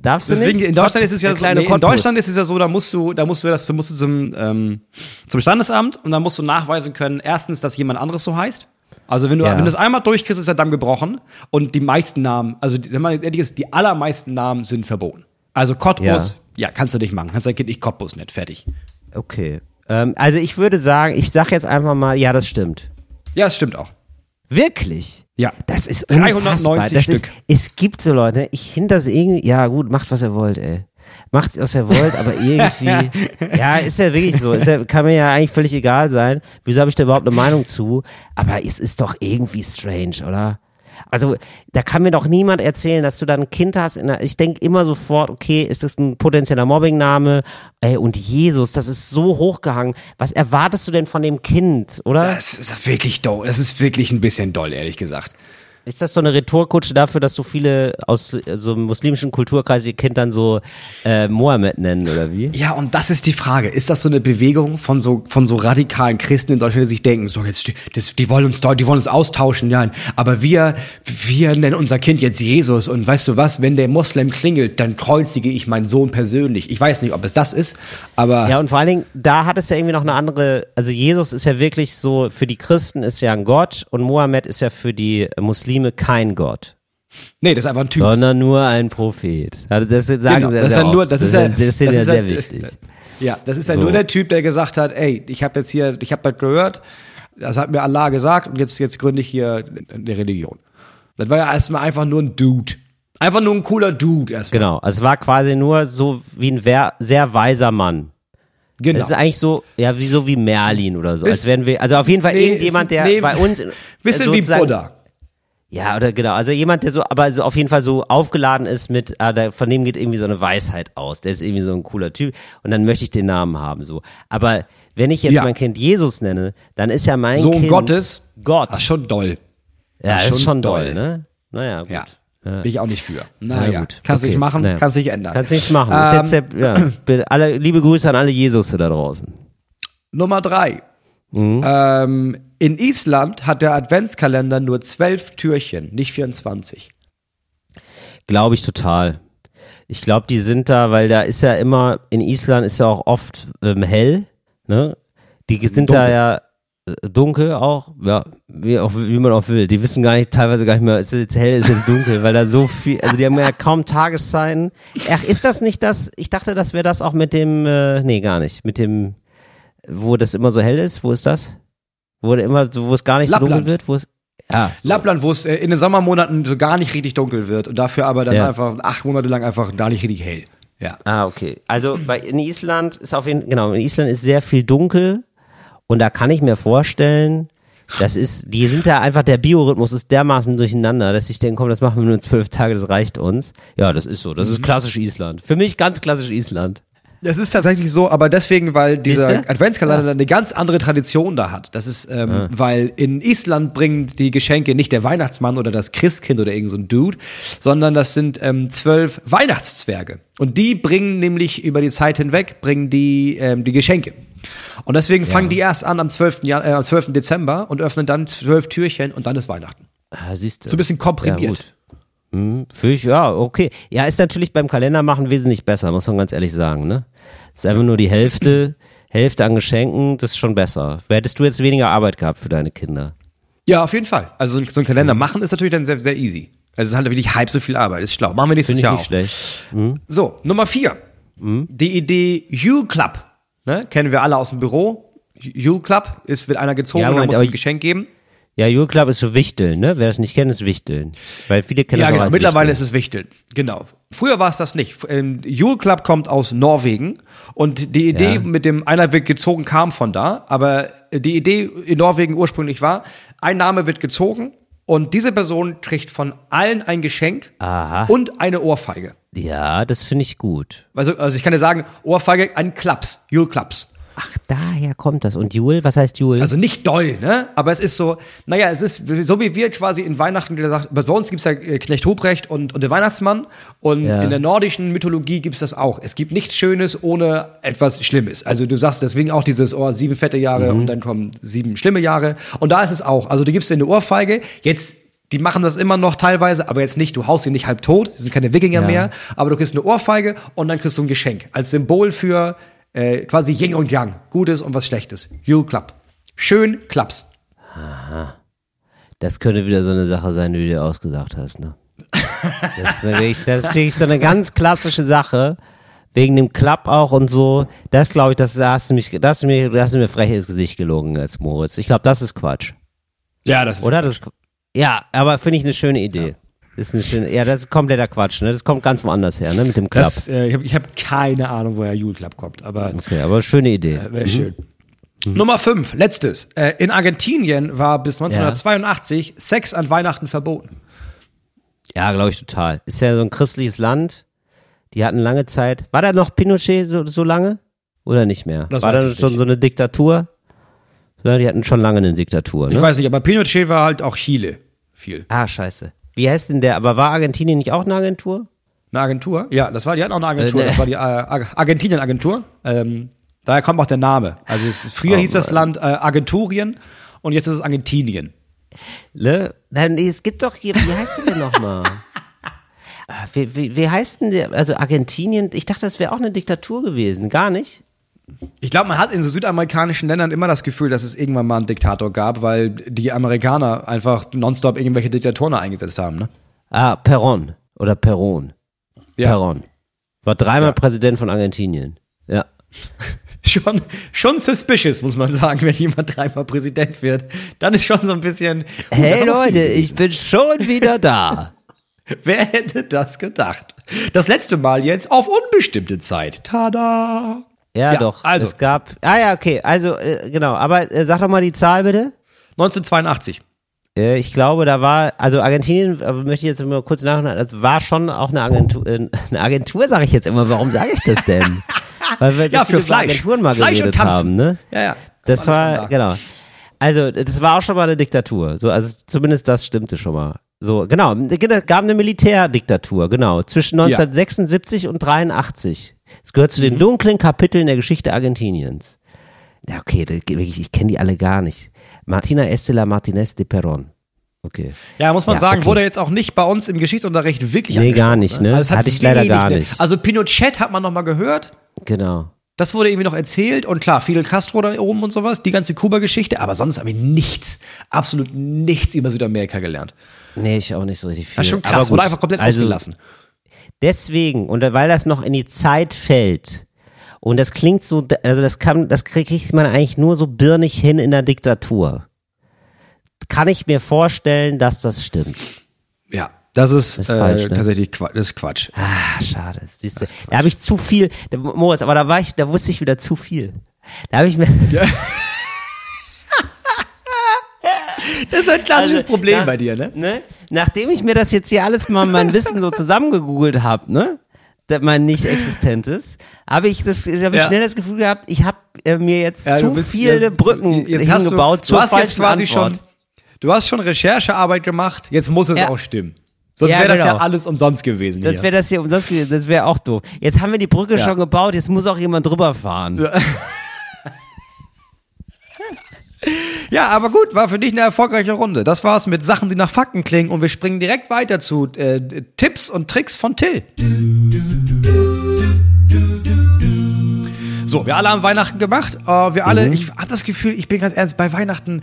Darfst du Deswegen, nicht? in Deutschland ist es ja so, nee, in. Deutschland ist es ja so, da musst du, da musst du das, du musst du zum, ähm, zum Standesamt und dann musst du nachweisen können, erstens, dass jemand anderes so heißt. Also wenn du, Ja. wenn du es einmal durchkriegst, ist der Damm gebrochen und die meisten Namen, also wenn man ehrlich ist, die allermeisten Namen sind verboten. Also Cottbus, ja. kannst du nicht machen. Kannst dein Kind nicht Cottbus nicht, fertig. Okay. Ähm, also ich würde sagen, ich sag jetzt einfach mal, ja, das stimmt. Ja, das stimmt auch. Wirklich? Ja. Das ist unfassbar. 390 Das Stück. Ist, es gibt so Leute, ich finde das irgendwie, ja gut, macht was ihr wollt, ey. Macht was ihr wollt, aber irgendwie, *laughs* ja, ist ja wirklich so. Ist ja, kann mir ja eigentlich völlig egal sein. Wieso habe ich da überhaupt eine Meinung zu? Aber es ist doch irgendwie strange, oder? Also, da kann mir doch niemand erzählen, dass du da ein Kind hast. Der, ich denke immer sofort, okay, ist das ein potenzieller Mobbingname? Ey, und Jesus, das ist so hochgehangen. Was erwartest du denn von dem Kind, oder? Das ist wirklich doll. Das ist wirklich ein bisschen doll, ehrlich gesagt. Ist das so eine Rhetorkutsche dafür, dass so viele aus so einem muslimischen Kulturkreis ihr Kind dann so äh, Mohammed nennen oder wie? Ja, und das ist die Frage. Ist das so eine Bewegung von so, von so radikalen Christen in Deutschland, die sich denken, so jetzt, die, das, die wollen uns die wollen uns austauschen, ja, aber wir, wir nennen unser Kind jetzt Jesus und weißt du was, wenn der Moslem klingelt, dann kreuzige ich meinen Sohn persönlich. Ich weiß nicht, ob es das ist, aber Ja, und vor allen Dingen, da hat es ja irgendwie noch eine andere, also Jesus ist ja wirklich so, für die Christen ist ja ein Gott und Mohammed ist ja für die Muslime kein Gott, nee, das ist einfach ein Typ. sondern nur ein Prophet. Also das sagen Genau, sie ja das ist sehr ja nur, oft. das ist ja, das ist ja das ist sehr ja- wichtig. Ja, das ist ja So. nur der Typ, der gesagt hat, ey, ich habe jetzt hier, ich habe das gehört, das hat mir Allah gesagt und jetzt, jetzt gründe ich hier eine Religion. Das war ja erstmal einfach nur ein Dude. Einfach nur ein cooler Dude erstmal. Genau, es war quasi nur so wie ein sehr weiser Mann. Genau. Das ist eigentlich so, ja, wie so wie Merlin oder so. Bis- Als wären wir, also auf jeden Fall Nee, irgendjemand, der nee, bei uns. Bisschen wie Buddha. Ja, oder genau. Also jemand, der so, aber so auf jeden Fall so aufgeladen ist mit, ah, von dem geht irgendwie so eine Weisheit aus. Der ist irgendwie so ein cooler Typ. Und dann möchte ich den Namen haben, so. Aber wenn ich jetzt Ja. mein Kind Jesus nenne, dann ist ja mein Sohn Kind. Gottes. Gott. Das ist schon doll. ja, das schon ist schon doll. doll, ne? Naja, gut. Ja. Bin ich auch nicht für. Na Naja, gut. kannst okay. nicht machen, Naja. kannst nicht ändern. Kannst nichts machen. Ähm, ist jetzt der, ja, alle, liebe Grüße an alle Jesusse da draußen. Nummer drei. Mhm. Ähm, in Island hat der Adventskalender nur zwölf Türchen, nicht 24. Glaube ich total. Ich glaube, die sind da, weil da ist ja immer, in Island ist ja auch oft ähm, hell, ne? Die sind da Dunkel. ja äh, dunkel auch, ja, wie, auch, wie man auch will. Die wissen gar nicht, teilweise gar nicht mehr, ist es jetzt hell, ist es dunkel, weil da so viel, also die haben ja kaum Tageszeiten. Ach, ist das nicht das, ich dachte, das wäre das auch mit dem, äh, nee, gar nicht, mit dem, wo das immer so hell ist, wo ist das? Wo immer, wo es gar nicht so dunkel wird, wo es, ja. so. Lappland, wo es äh, in den Sommermonaten so gar nicht richtig dunkel wird und dafür aber dann Ja. einfach acht Monate lang einfach gar nicht richtig hell. Ja. Ah, okay. Also bei, in Island ist auf jeden genau, in Island ist sehr viel dunkel und da kann ich mir vorstellen, das ist, die sind da einfach, der Biorhythmus ist dermaßen durcheinander, dass ich denke, komm, das machen wir nur zwölf Tage, das reicht uns. Ja, das ist so. Das Mhm. ist klassisch Island. Für mich ganz klassisch Island. Das ist tatsächlich so, aber deswegen, weil dieser? Adventskalender eine ganz andere Tradition da hat. Das ist, ähm, weil in Island bringen die Geschenke nicht der Weihnachtsmann oder das Christkind oder irgend so ein Dude, sondern das sind ähm, zwölf Weihnachtszwerge. Und die bringen nämlich über die Zeit hinweg, bringen die, ähm, die Geschenke. Und deswegen fangen die erst an am 12. Jan äh, am 12. Dezember und öffnen dann zwölf Türchen und dann ist Weihnachten. Ah, siehst du. So ein bisschen komprimiert. Hm, ich, ja, okay. Ja, ist natürlich beim Kalender machen wesentlich besser, muss man ganz ehrlich sagen, ne? Ist einfach nur die Hälfte, *laughs* Hälfte an Geschenken, das ist schon besser. Hättest du jetzt weniger Arbeit gehabt für deine Kinder? Ja, auf jeden Fall. Also so ein Kalender machen ist natürlich dann sehr, sehr easy. Also es ist halt wirklich halb so viel Arbeit. Ist schlau. Machen wir nächstes Finde ich Jahr nicht auch. schlecht. So, Nummer vier. Die Idee Yule Club. Ne? Kennen wir alle aus dem Büro. Yule Club ist, wird einer gezogen Ja, und muss ein Geschenk geben. Ja, Jule Club ist so Wichteln, ne? Wer das nicht kennt, ist Wichteln. Weil viele kennen Ja, das genau. als Mittlerweile Wichteln. ist es Wichteln. Genau. Früher war es das nicht. Ähm, Jule Club kommt aus Norwegen und die Idee Ja. mit dem einer wird gezogen kam von da. Aber die Idee in Norwegen ursprünglich war, ein Name wird gezogen und diese Person kriegt von allen ein Geschenk Aha. und eine Ohrfeige. Ja, das finde ich gut. Also, also ich kann dir sagen, Ohrfeige, ein Klaps, Jule Klaps. Ach, daher kommt das. Und Jule, was heißt Jule? Also nicht doll, ne? Aber es ist so, naja, es ist so wie wir quasi in Weihnachten gesagt, bei uns gibt's ja äh, Knecht Ruprecht und, und den Weihnachtsmann. Und Ja. in der nordischen Mythologie gibt's das auch. Es gibt nichts Schönes ohne etwas Schlimmes. Also du sagst deswegen auch dieses, oh, sieben fette Jahre und dann kommen sieben schlimme Jahre. Und da ist es auch. Also du gibst dir eine Ohrfeige, jetzt die machen das immer noch teilweise, aber jetzt nicht, du haust sie nicht halb tot, sie sind keine Wikinger Ja. mehr, aber du kriegst eine Ohrfeige und dann kriegst du ein Geschenk. Als Symbol für äh, quasi Yin und Yang, Gutes und was Schlechtes. Yule Club. Schön Klaps. Das könnte wieder so eine Sache sein, die du dir ausgesagt hast, ne? *laughs* Das ist, wirklich, das ist wirklich so eine ganz klassische Sache. Wegen dem Club auch und so. Das glaube ich, das da hast du mich, das hast du mir, das hast du mir frech ins Gesicht gelogen als Moritz. Ich glaube, das ist Quatsch. Ja, das ist. Oder? Das, ja, aber finde ich eine schöne Idee. Das ist eine schöne, ja, das ist kompletter Quatsch, ne? Das kommt ganz woanders her, ne? Mit dem Club. Das, äh, ich habe ich hab keine Ahnung, woher Jule Club kommt, aber okay, aber schöne Idee. wäre schön. Nummer 5, letztes. Äh, in Argentinien war bis 1982 Sex an Weihnachten verboten. Ja, glaube ich total. Ist ja so ein christliches Land. Die hatten lange Zeit. War da noch Pinochet so, so lange? Oder nicht mehr? Das war da ich schon nicht. so eine Diktatur? Ja, die hatten schon lange eine Diktatur, Ich ne? weiß nicht, aber Pinochet war halt auch Chile. Viel. Ah, scheiße. Wie heißt denn der? Aber war Argentinien nicht auch eine Agentur? Eine Agentur? Ja, das war, die hatten auch eine Agentur. Äh, ne. Das war die äh, Ar- Argentinien-Agentur. Ähm, daher kommt auch der Name. Also es, früher Oh, hieß das. Land äh, Agenturien und jetzt ist es Argentinien. Ne? Nein, nee, es gibt doch hier, wie heißt der denn nochmal? *laughs* Ah, wie, wie, wie heißt denn der? Also Argentinien, ich dachte, das wäre auch eine Diktatur gewesen. Gar nicht? Ich glaube, man hat in so südamerikanischen Ländern immer das Gefühl, dass es irgendwann mal einen Diktator gab, weil die Amerikaner einfach nonstop irgendwelche Diktatoren eingesetzt haben. Ne? Ah, Perón. Oder Perón. Ja. Perón. War dreimal Ja. Präsident von Argentinien. Ja. *laughs* Schon, schon suspicious, muss man sagen, wenn jemand dreimal Präsident wird. Dann ist schon so ein bisschen. uh, Hey Leute, ich bin schon wieder da. *laughs* Wer hätte das gedacht? Das letzte Mal jetzt auf unbestimmte Zeit. Tada! Ja, Ja, doch. also. Es gab. Ah ja, okay. Also, äh, genau. Aber äh, sag doch mal die Zahl bitte. 1982. Äh, ich glaube, da war, also Argentinien, aber möchte ich jetzt mal kurz nachdenken, das war schon auch eine Agentur, äh, eine Agentur sage ich jetzt immer. Warum sage ich das denn? *laughs* Weil wir so Ja, viele für Fleisch. Agenturen mal Fleisch geredet haben, ne? Ja, ja. Das war, genau. Also, das war auch schon mal eine Diktatur. So, also zumindest das stimmte schon mal. So, genau. Es gab eine Militärdiktatur, genau. Zwischen 1976 und 83. Es gehört zu Mhm. den dunklen Kapiteln der Geschichte Argentiniens. Ja, okay, ich kenne die alle gar nicht. Martina Estela Martinez de Perón. Okay. Ja, muss man Ja, sagen, okay. wurde jetzt auch nicht bei uns im Geschichtsunterricht wirklich Nee, gar nicht, ne? Also es hat Hatte ich leider gar ne? nicht. Also Pinochet hat man noch mal gehört. Genau. Das wurde irgendwie noch erzählt und klar, Fidel Castro da oben und sowas, die ganze Kuba-Geschichte, aber sonst habe ich nichts, absolut nichts über Südamerika gelernt. Nee, ich auch nicht so richtig viel. Das ist schon krass, wurde einfach komplett also, ausgelassen. Deswegen, und weil das noch in die Zeit fällt, und das klingt so, also das kann, das kriegt man eigentlich nur so birnig hin in der Diktatur. Kann ich mir vorstellen, dass das stimmt. Ja, das ist, ist äh, falsch, ne? tatsächlich Quatsch, das ist Quatsch. Ah, schade. Siehst du, da habe ich zu viel, Moritz, aber da war ich, da wusste ich wieder zu viel. Da habe ich mir, *laughs* Das ist ein klassisches Also, Problem na- bei dir, ne? ne? Nachdem ich mir das jetzt hier alles mal mein Wissen so zusammengegoogelt habe, ne? Mein nicht existentes, habe ich das, habe ich Ja. schnell das Gefühl gehabt, ich habe äh, mir jetzt Ja, zu bist- viele jetzt- Brücken jetzt hast hingebaut du, zur du hast jetzt quasi Antwort. schon, du hast schon Recherchearbeit gemacht, jetzt muss es Ja. auch stimmen. Sonst Ja, wäre das ja genau. alles umsonst gewesen. Das hier. wäre das hier umsonst gewesen, das wäre auch doof. Jetzt haben wir die Brücke Ja. schon gebaut, jetzt muss auch jemand drüber fahren. *laughs* Ja, aber gut, war für dich eine erfolgreiche Runde. Das war's mit Sachen, die nach Fakten klingen und wir springen direkt weiter zu äh, Tipps und Tricks von Till. So, wir alle haben Weihnachten gemacht. Äh, wir alle, ich habe das Gefühl, ich bin ganz ernst, bei Weihnachten,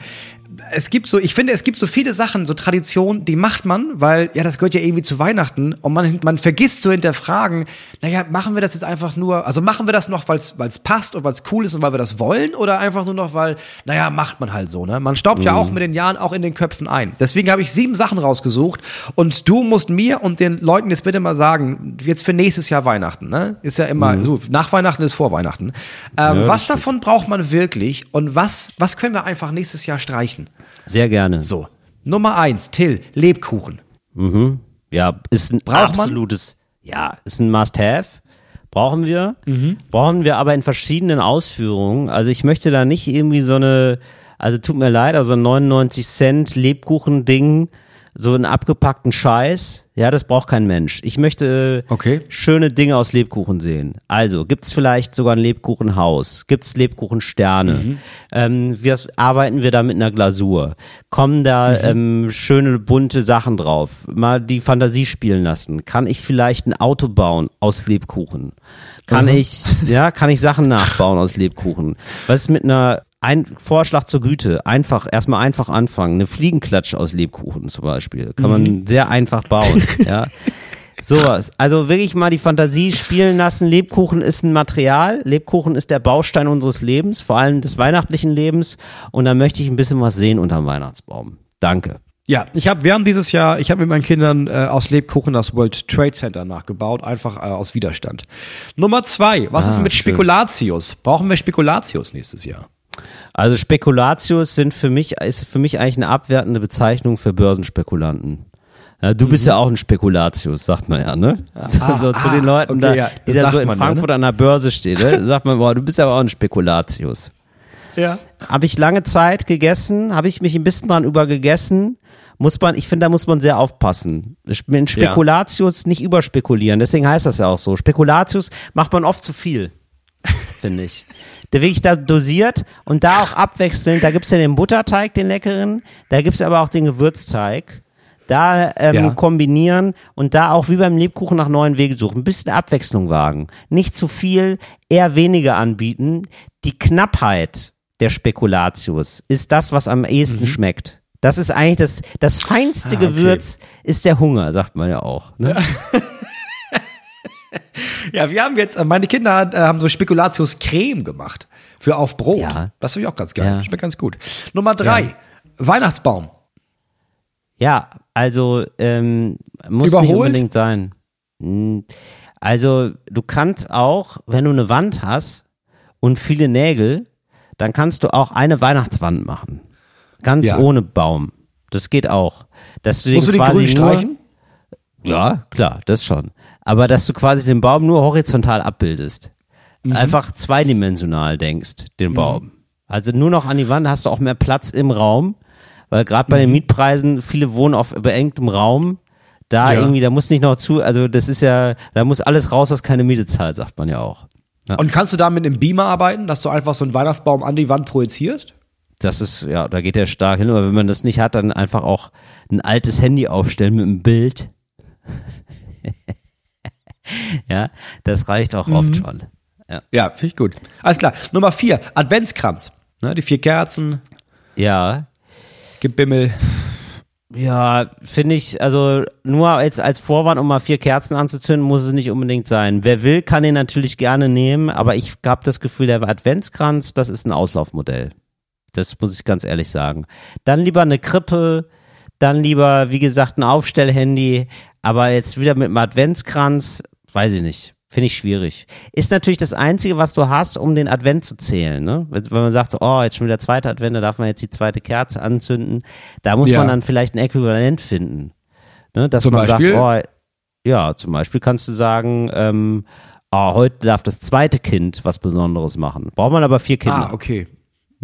es gibt so, ich finde, es gibt so viele Sachen, so Traditionen, die macht man, weil, ja, das gehört ja irgendwie zu Weihnachten und man, man vergisst zu hinterfragen, naja, machen wir das jetzt einfach nur, also machen wir das noch, weil es passt und weil es cool ist und weil wir das wollen oder einfach nur noch, weil, naja, macht man halt so, ne? Man staubt mhm. ja auch mit den Jahren auch in den Köpfen ein. Deswegen habe ich sieben Sachen rausgesucht und du musst mir und den Leuten jetzt bitte mal sagen, jetzt für nächstes Jahr Weihnachten, ne? Ist ja immer, mhm. so, nach Weihnachten ist vor Weihnachten. Ähm, ja, was davon braucht man wirklich und was, was können wir einfach nächstes Jahr streichen? Sehr gerne. So. Nummer eins, Till, Lebkuchen. Mhm. Ja, ist ein Braucht absolutes, man? ja, ist ein Must-Have. Brauchen wir. Mhm. Brauchen wir aber in verschiedenen Ausführungen. Also ich möchte da nicht irgendwie so eine, also tut mir leid, also 99 Cent Lebkuchen-Ding so einen abgepackten Scheiß, ja, das braucht kein Mensch. Ich möchte okay. schöne Dinge aus Lebkuchen sehen. Also, gibt's vielleicht sogar ein Lebkuchenhaus? Gibt's Lebkuchensterne? Mhm. Ähm, wir, arbeiten wir da mit einer Glasur? Kommen da mhm. ähm, schöne, bunte Sachen drauf? Mal die Fantasie spielen lassen? Kann ich vielleicht ein Auto bauen aus Lebkuchen? Kann mhm. ich, ja, kann ich Sachen nachbauen aus Lebkuchen? Was ist mit einer ein Vorschlag zur Güte. Einfach, erstmal einfach anfangen. Eine Fliegenklatsche aus Lebkuchen zum Beispiel. Kann man mhm. sehr einfach bauen, *laughs* ja. Sowas. Also wirklich mal die Fantasie spielen lassen. Lebkuchen ist ein Material. Lebkuchen ist der Baustein unseres Lebens, vor allem des weihnachtlichen Lebens. Und da möchte ich ein bisschen was sehen unterm Weihnachtsbaum. Danke. Ja, ich habe während dieses Jahr, ich habe mit meinen Kindern äh, aus Lebkuchen das World Trade Center nachgebaut, einfach äh, aus Widerstand. Nummer zwei, was ah, ist mit schön. Spekulatius? Brauchen wir Spekulatius nächstes Jahr? Also Spekulatius sind für mich, ist für mich eigentlich eine abwertende Bezeichnung für Börsenspekulanten. Ja, du bist mhm. ja auch ein Spekulatius, sagt man ja, ne? Ah, so, ah, zu den Leuten, okay, da, ja, die da so in Frankfurt ja, ne? an der Börse stehen, ne? *laughs* sagt man, boah, du bist ja auch ein Spekulatius. Ja. Habe ich lange Zeit gegessen, habe ich mich ein bisschen dran übergegessen. Muss man, ich finde, da muss man sehr aufpassen. Mit Spekulatius nicht überspekulieren, deswegen heißt das ja auch so. Spekulatius macht man oft zu viel, *laughs* finde ich der wirklich da dosiert und da auch abwechselnd. Da gibt's ja den Butterteig, den leckeren, da gibt's aber auch den Gewürzteig. Da ähm, ja. kombinieren und da auch wie beim Lebkuchen nach neuen Wegen suchen. Ein bisschen Abwechslung wagen. Nicht zu viel, eher weniger anbieten. Die Knappheit der Spekulatius ist das, was am ehesten mhm. schmeckt. Das ist eigentlich das, das feinste ah, okay. Gewürz ist der Hunger, sagt man ja auch. Ne? Ja. *laughs* *laughs* ja, wir haben jetzt, äh, meine Kinder äh, haben so Spekulatius-Creme gemacht. Für auf Brot. Ja. Das finde ich auch ganz geil. Ja. Schmeckt ganz gut. Nummer drei, ja. Weihnachtsbaum. Ja, also ähm, muss Überholt? nicht unbedingt sein. Hm, also du kannst auch, wenn du eine Wand hast und viele Nägel, dann kannst du auch eine Weihnachtswand machen. Ganz ja. ohne Baum. Das geht auch. Dass du Musst den du den grün streichen? Ja, klar, das schon aber dass du quasi den Baum nur horizontal abbildest. Mhm. Einfach zweidimensional denkst, den Baum. Mhm. Also nur noch an die Wand hast du auch mehr Platz im Raum, weil gerade bei mhm. den Mietpreisen, viele wohnen auf beengtem Raum. Da ja. irgendwie, da muss nicht noch zu, also das ist ja, da muss alles raus, was keine Miete zahlt, sagt man ja auch. Ja. Und kannst du da mit einem Beamer arbeiten, dass du einfach so einen Weihnachtsbaum an die Wand projizierst? Das ist, ja, da geht der stark hin, aber wenn man das nicht hat, dann einfach auch ein altes Handy aufstellen mit einem Bild. *laughs* ja, das reicht auch mhm. oft schon. Ja, ja finde ich gut. Alles klar. Nummer vier, Adventskranz. Ne, die vier Kerzen. Ja. Gebimmel. Ja, finde ich, also nur jetzt als Vorwand, um mal vier Kerzen anzuzünden, muss es nicht unbedingt sein. Wer will, kann den natürlich gerne nehmen, aber ich habe das Gefühl, der Adventskranz, das ist ein Auslaufmodell. Das muss ich ganz ehrlich sagen. Dann lieber eine Krippe, dann lieber, wie gesagt, ein Aufstellhandy, aber jetzt wieder mit einem Adventskranz, weiß ich nicht. Finde ich schwierig. Ist natürlich das Einzige, was du hast, um den Advent zu zählen. Ne? Wenn man sagt, oh, jetzt schon wieder zweiter Advent, da darf man jetzt die zweite Kerze anzünden. Da muss ja. man dann vielleicht ein Äquivalent finden. Ne? Dass zum man Beispiel? sagt, oh, ja, zum Beispiel kannst du sagen, ähm, oh, heute darf das zweite Kind was Besonderes machen. Braucht man aber vier Kinder. Ah, okay.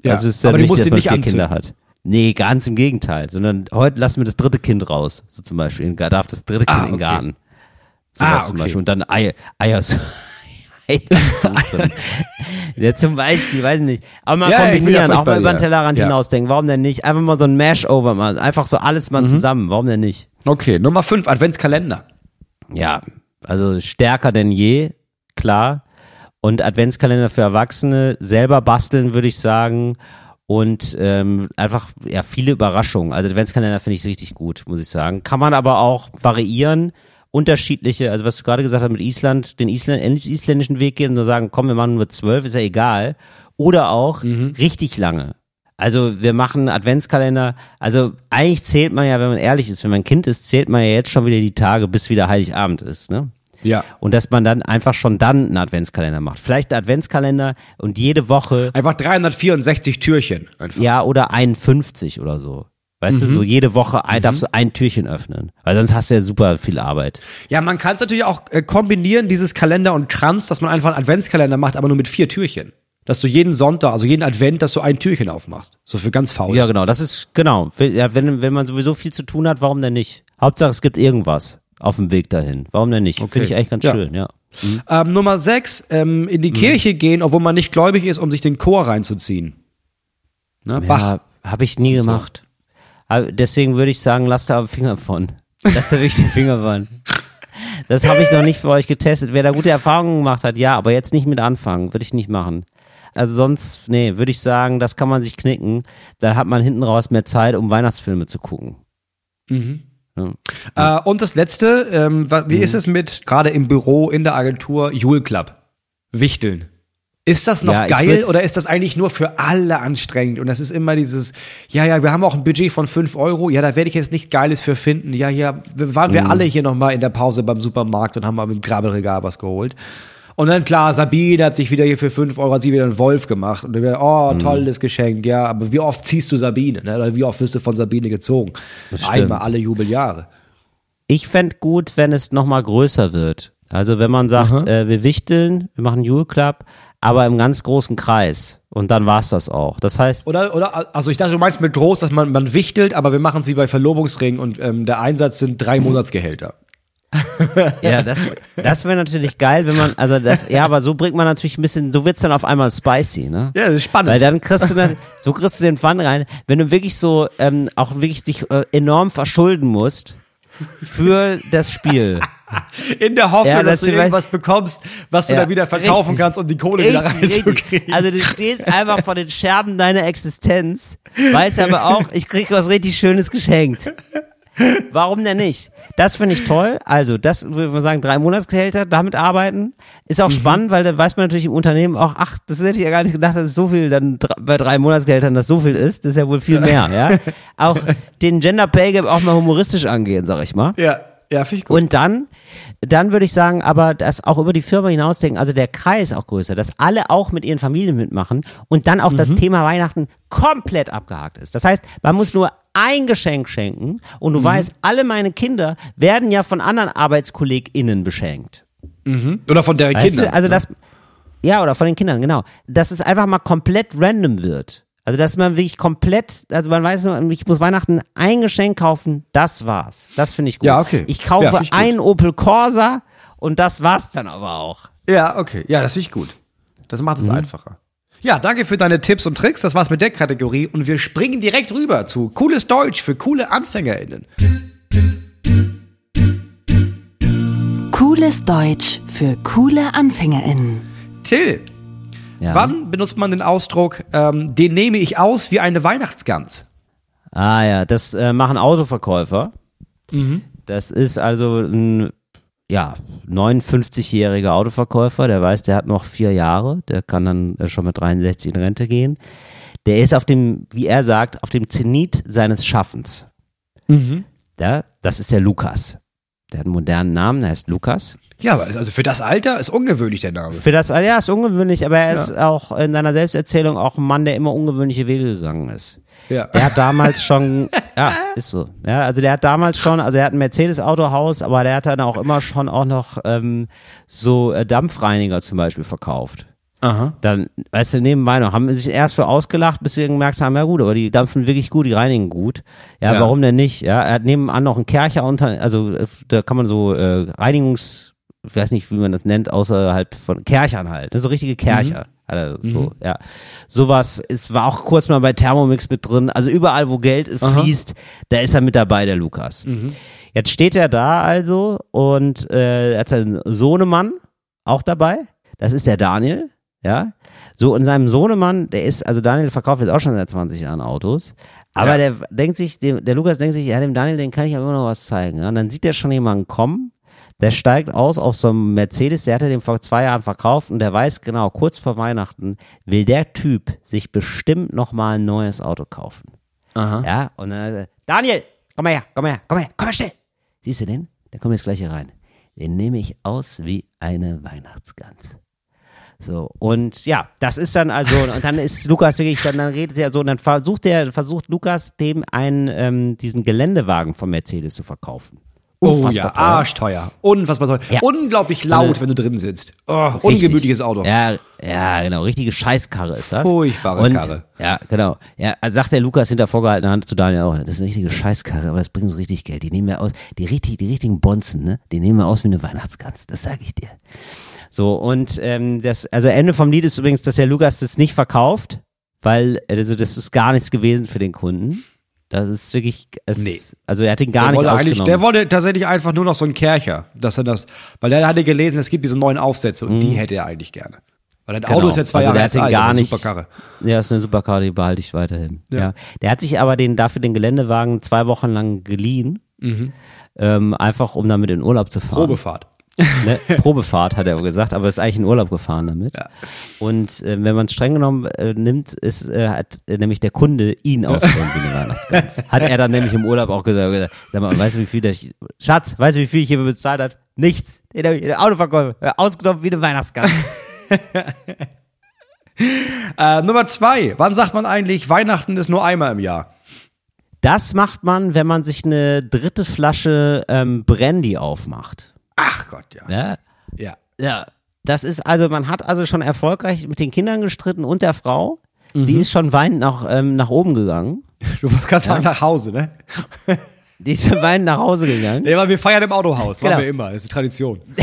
Ja. Also ist ja aber wichtig, dass man vier anzünden. Kinder hat. Nee, ganz im Gegenteil, sondern heute lassen wir das dritte Kind raus. So zum Beispiel, darf das dritte Kind ah, okay. in den Garten. Sowas ah, okay. zum Beispiel. Und dann Eier, Eier, *laughs* *laughs* ja, zum Beispiel, weiß ich nicht. Aber mal ja, kombinieren, auch mal über den Tellerrand ja. hinausdenken. Warum denn nicht? Einfach mal so ein Mash-Over mal. Einfach so alles mal mhm. zusammen. Warum denn nicht? Okay, Nummer 5, Adventskalender. Ja, also stärker denn je, klar. Und Adventskalender für Erwachsene selber basteln, würde ich sagen. und ähm, einfach ja viele Überraschungen. Also Adventskalender finde ich richtig gut, muss ich sagen. Kann man aber auch variieren, unterschiedliche, also was du gerade gesagt hast mit Island, den Island, isländischen Weg gehen und nur sagen, komm, wir machen nur zwölf, ist ja egal. Oder auch richtig lange. Also wir machen Adventskalender, also eigentlich zählt man ja, wenn man ehrlich ist, wenn man ein Kind ist, zählt man ja jetzt schon wieder die Tage, bis wieder Heiligabend ist, ne? Ja. Und dass man dann einfach schon dann einen Adventskalender macht. Vielleicht einen Adventskalender und jede Woche, Einfach 364 Türchen. Einfach. ja, oder 51 oder so. Weißt du, so jede Woche ein, darfst du ein Türchen öffnen. Weil sonst hast du ja super viel Arbeit. Ja, man kann es natürlich auch äh, kombinieren, dieses Kalender und Kranz, dass man einfach einen Adventskalender macht, aber nur mit vier Türchen. Dass du jeden Sonntag, also jeden Advent, dass du ein Türchen aufmachst. So für ganz faul. Ja, genau, das ist, genau. Ja, wenn, wenn man sowieso viel zu tun hat, warum denn nicht? Hauptsache, es gibt irgendwas auf dem Weg dahin. Warum denn nicht? Finde ich eigentlich ganz Ja. schön, ja. Ähm, Nummer sechs, ähm, in die Kirche gehen, obwohl man nicht gläubig ist, um sich den Chor reinzuziehen. Ne? Bach. Ja, habe ich nie gemacht. Aber deswegen würde ich sagen, lasst da Finger von. Lasst da wirklich den Finger von. Das habe ich noch nicht für euch getestet. Wer da gute Erfahrungen gemacht hat, ja, aber jetzt nicht mit anfangen, würde ich nicht machen. Also sonst, nee, würde ich sagen, das kann man sich knicken. Dann hat man hinten raus mehr Zeit, um Weihnachtsfilme zu gucken. Äh, und das letzte, ähm, wa- Mhm. wie ist es mit, gerade im Büro, in der Agentur, Jule Club? Wichteln. Ist das noch Ja, geil oder ist das eigentlich nur für alle anstrengend? Und das ist immer dieses, ja, ja, wir haben auch ein Budget von 5 Euro, ja, da werde ich jetzt nicht Geiles für finden. Ja, ja, wir- waren Mhm. wir alle hier nochmal in der Pause beim Supermarkt und haben mal mit dem Grabbelregal was geholt. Und dann klar, Sabine hat sich wieder hier für 5 Euro, hat sie wieder einen Wolf gemacht. Und dann wieder, oh, Mhm. tolles Geschenk, ja, aber wie oft ziehst du Sabine? Ne? Oder wie oft wirst du von Sabine gezogen? Einmal alle Jubeljahre. Ich fänd gut, wenn es nochmal größer wird. Also wenn man sagt, äh, wir wichteln, wir machen Jule Club, aber im ganz großen Kreis. Und dann war's das auch. Das heißt, Oder, oder, also ich dachte, du meinst mit groß, dass man, man wichtelt, aber wir machen sie bei Verlobungsringen und ähm, der Einsatz sind drei Monatsgehälter. *laughs* Ja, das, das wäre natürlich geil, wenn man, also das, ja, aber so bringt man natürlich ein bisschen, so wird's dann auf einmal spicy, ne? Ja, das ist spannend. Weil dann kriegst du dann, so kriegst du den Fun rein, wenn du wirklich so, ähm, auch wirklich dich äh, enorm verschulden musst für das Spiel. In der Hoffnung, Ja, dass das du irgendwas bekommst, was du Ja, dann wieder verkaufen richtig. kannst, um die Kohle wieder Richtig, reinzukriegen. richtig. Also du stehst einfach vor den Scherben deiner Existenz, weißt aber auch, ich krieg was richtig Schönes geschenkt. Warum denn nicht? Das finde ich toll. Also, das würde man sagen, drei Monatsgehälter, damit arbeiten. Ist Mhm. auch spannend, weil dann weiß man natürlich im Unternehmen auch, ach, das hätte ich ja gar nicht gedacht, dass es so viel dann bei drei Monatsgehältern das so viel ist. Das ist ja wohl viel *laughs* mehr, ja. Auch den Gender Pay Gap auch mal humoristisch angehen, sag ich mal. ja, ja, finde ich gut. Und dann, dann würde ich sagen, aber das auch über die Firma hinausdenken, also der Kreis auch größer, dass alle auch mit ihren Familien mitmachen und dann auch das Thema Weihnachten komplett abgehakt ist. Das heißt, man muss nur ein Geschenk schenken und du weißt, alle meine Kinder werden ja von anderen ArbeitskollegInnen beschenkt. Oder von deren Weißt Kindern. du? Also ne? das, ja, oder von den Kindern, genau. Dass es einfach mal komplett random wird. Also, dass man wirklich komplett, also man weiß nur, ich muss Weihnachten ein Geschenk kaufen, das war's. Das finde ich gut. Ja, okay. Ich kaufe Ja, ich einen Opel Corsa und das war's dann aber auch. Ja, okay. Ja, das finde ich gut. Das macht Mhm. es einfacher. Ja, danke für deine Tipps und Tricks. Das war's mit der Kategorie. Und wir springen direkt rüber zu cooles Deutsch für coole AnfängerInnen. Cooles Deutsch für coole AnfängerInnen. Till, Ja. wann benutzt man den Ausdruck, ähm, den nehme ich aus wie eine Weihnachtsgans? Ah ja, das äh, machen Autoverkäufer. Mhm. Das ist also ein ja, 59-jähriger Autoverkäufer, der weiß, der hat noch vier Jahre, der kann dann äh, schon mit 63 in Rente gehen. Der ist auf dem, wie er sagt, auf dem Zenit seines Schaffens. Mhm. Ja, das ist der Lukas. Der hat einen modernen Namen, der heißt Lukas. Ja, aber also für das Alter ist ungewöhnlich der Name. Für das, ja, ist ungewöhnlich, aber er ist auch in seiner Selbsterzählung auch ein Mann, der immer ungewöhnliche Wege gegangen ist. Ja. Der hat damals schon, *laughs* ja, ist so. Ja, also der hat damals schon, also er hat ein Mercedes-Autohaus, aber der hat dann auch immer schon auch noch ähm, so äh, Dampfreiniger zum Beispiel verkauft. Aha. Dann, weißt du, nebenbei noch, haben sich erst für ausgelacht, bis sie gemerkt haben, ja gut, aber die dampfen wirklich gut, die reinigen gut. Ja, Ja. warum denn nicht? Ja, er hat nebenan noch einen Kercher unter, also äh, da kann man so äh, Reinigungs, ich weiß nicht, wie man das nennt, außerhalb von Kerchern halt. So richtige Kercher. Also, so, ja. Sowas ist, war auch kurz mal bei Thermomix mit drin. Also überall, wo Geld fließt, da ist er mit dabei, der Lukas. Jetzt steht er da also und äh, er hat seinen Sohnemann auch dabei. Das ist der Daniel. Ja. So, und seinem Sohnemann, der ist, also Daniel verkauft jetzt auch schon seit 20 Jahren Autos. Aber Ja. der denkt sich, dem, der Lukas denkt sich, ja, dem Daniel, den kann ich aber immer noch was zeigen. Ja? Und dann sieht er schon jemanden kommen, der steigt aus auf so einem Mercedes, der hatte den vor zwei Jahren verkauft und der weiß genau, kurz vor Weihnachten will der Typ sich bestimmt noch mal ein neues Auto kaufen. Aha. Ja, und dann, Daniel, komm mal her, komm mal her, komm mal her, komm mal schnell. Siehst du den? Der kommt jetzt gleich hier rein. Den nehme ich aus wie eine Weihnachtsgans. So, und ja, das ist dann also, und dann ist Lukas wirklich, dann, dann redet er so, und dann versucht er, versucht Lukas dem einen, ähm, diesen Geländewagen von Mercedes zu verkaufen. Oh ja, teuer. arschteuer. Unfassbar teuer. Ja. Unglaublich laut, wenn du drin sitzt. Oh, ungemütliches Auto. Ja, ja, genau, richtige Scheißkarre ist das. Furchtbare und, Karre. Ja, genau. Ja, sagt der Lukas hinter vorgehaltener Hand zu Daniel auch, das ist eine richtige Scheißkarre, aber das bringt uns richtig Geld. Die nehmen wir aus, die, richtig, die richtigen Bonzen, ne? Die nehmen wir aus wie eine Weihnachtsgans, das sage ich dir. So, und ähm, das, also Ende vom Lied ist übrigens, dass der Lukas das nicht verkauft, weil, also das ist gar nichts gewesen für den Kunden. Das ist wirklich, es, Nee. also er hat ihn gar Der nicht ausgenommen. der wollte tatsächlich einfach nur noch so einen Kercher, dass er das, weil er hatte gelesen, es gibt diese neuen Aufsätze und die hätte er eigentlich gerne. Weil das Auto Mhm. Genau. ist ja zwei Also Jahre der hat alt, gar das ist nicht- eine Superkarre. Ja, ist eine Supercar, die behalte ich weiterhin. Ja. Ja. Der hat sich aber den, dafür den Geländewagen zwei Wochen lang geliehen. Ähm, einfach um damit in Urlaub zu fahren. Probefahrt. Ne? *laughs* Probefahrt, hat er gesagt, aber ist eigentlich in Urlaub gefahren damit. Ja. Und äh, wenn man es streng genommen äh, nimmt, ist, äh, hat äh, nämlich der Kunde ihn ausgenommen wie eine Weihnachtsgans. Hat er dann nämlich im Urlaub auch gesagt, sag mal, weißt du, wie viel der, Schatz, weißt du, wie viel ich hier bezahlt hat? Nichts. Ich- Der Autoverkäufer, äh, ausgenommen wie eine Weihnachtsgans. *laughs* Äh, Nummer zwei. Wann sagt man eigentlich, Weihnachten ist nur einmal im Jahr? Das macht man, wenn man sich eine dritte Flasche ähm, Brandy aufmacht. Ach Gott, ja. Ja? Ja. Ja. Das ist also, man hat also schon erfolgreich mit den Kindern gestritten und der Frau. Mhm. Die ist schon weinend nach, ähm, nach oben gegangen. *laughs* Du musst gerade sagen, nach Hause, ne? *laughs* Die ist schon weinend nach Hause gegangen. Nee, weil wir feiern im Autohaus. Genau. Machen wir immer. Das ist die Tradition. *laughs*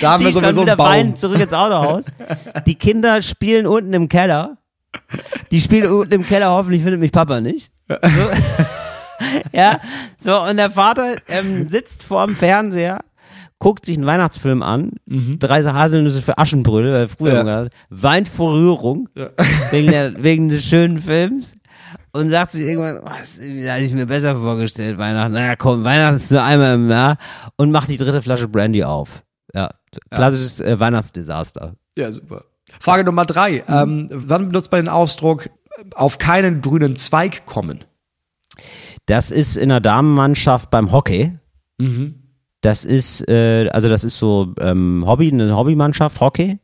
da haben Die wir sowieso wieder einen Baum. weinend zurück ins Autohaus. Die Kinder spielen unten im Keller. Die spielen unten im Keller, hoffentlich findet mich Papa nicht. So. *laughs* ja, so, und der Vater ähm, sitzt vorm Fernseher, guckt sich einen Weihnachtsfilm an, drei Haselnüsse für Aschenbrödel, weil früher Mhm. Ja. gesagt, weint vor Rührung, *laughs* wegen, der, wegen des schönen Films. Und sagt sich irgendwann, was, da hatte ich mir besser vorgestellt, Weihnachten. Naja, komm, Weihnachten ist nur einmal im Jahr. Und macht die dritte Flasche Brandy auf. Ja, klassisches äh, Weihnachtsdesaster. Ja, super. Frage Nummer drei. Ähm, wann benutzt man den Ausdruck auf keinen grünen Zweig kommen? Das ist in der Damenmannschaft beim Hockey. Das ist, äh, also das ist so ähm, Hobby, eine Hobbymannschaft, Hockey.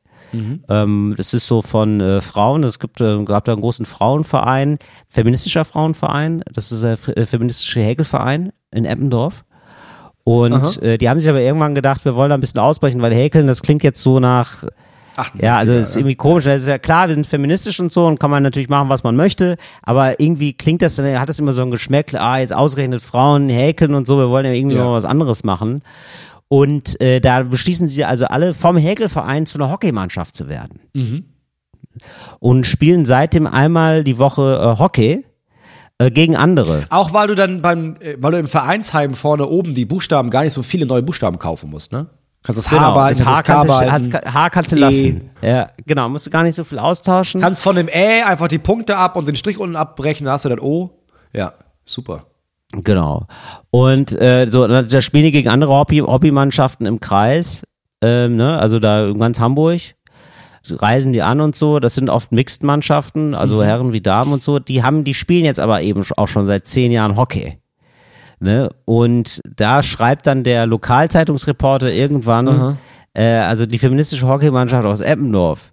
Ähm, das ist so von äh, Frauen, es gibt, äh, gab da einen großen Frauenverein, feministischer Frauenverein, das ist der äh, feministische Häkelverein in Eppendorf. Und äh, die haben sich aber irgendwann gedacht, wir wollen da ein bisschen ausbrechen, weil Häkeln, das klingt jetzt so nach, 68 ja, also es ist Jahre. irgendwie komisch. Es ist ja klar, wir sind feministisch und so und kann man natürlich machen, was man möchte. Aber irgendwie klingt das, dann hat das immer so ein Geschmäckle, ah, jetzt ausgerechnet Frauen häkeln und so, wir wollen ja irgendwie Ja. noch was anderes machen. Und äh, da beschließen sie also alle vom Häkelverein zu einer Hockeymannschaft zu werden. Mhm. Und spielen seitdem einmal die Woche äh, Hockey äh, gegen andere. Auch weil du dann beim, äh, weil du im Vereinsheim vorne oben die Buchstaben gar nicht so viele neue Buchstaben kaufen musst, ne? Kannst das H Genau, behalten, das H kannst, du. H, kannst du E. lassen. Ja, genau, musst du gar nicht so viel austauschen. Kannst von dem Ä einfach die Punkte ab und den Strich unten abbrechen, dann hast du das O. Ja, super. Genau. Und äh, so, da spielen die gegen andere Hobby, Hobbymannschaften im Kreis, ähm, ne? also da in ganz Hamburg. Reisen die an und so, das sind oft Mixed-Mannschaften, also Herren wie Damen und so, die haben, die spielen jetzt aber eben auch schon seit zehn Jahren Hockey. Ne? Und da schreibt dann der Lokalzeitungsreporter irgendwann, äh, also die feministische Hockeymannschaft aus Eppendorf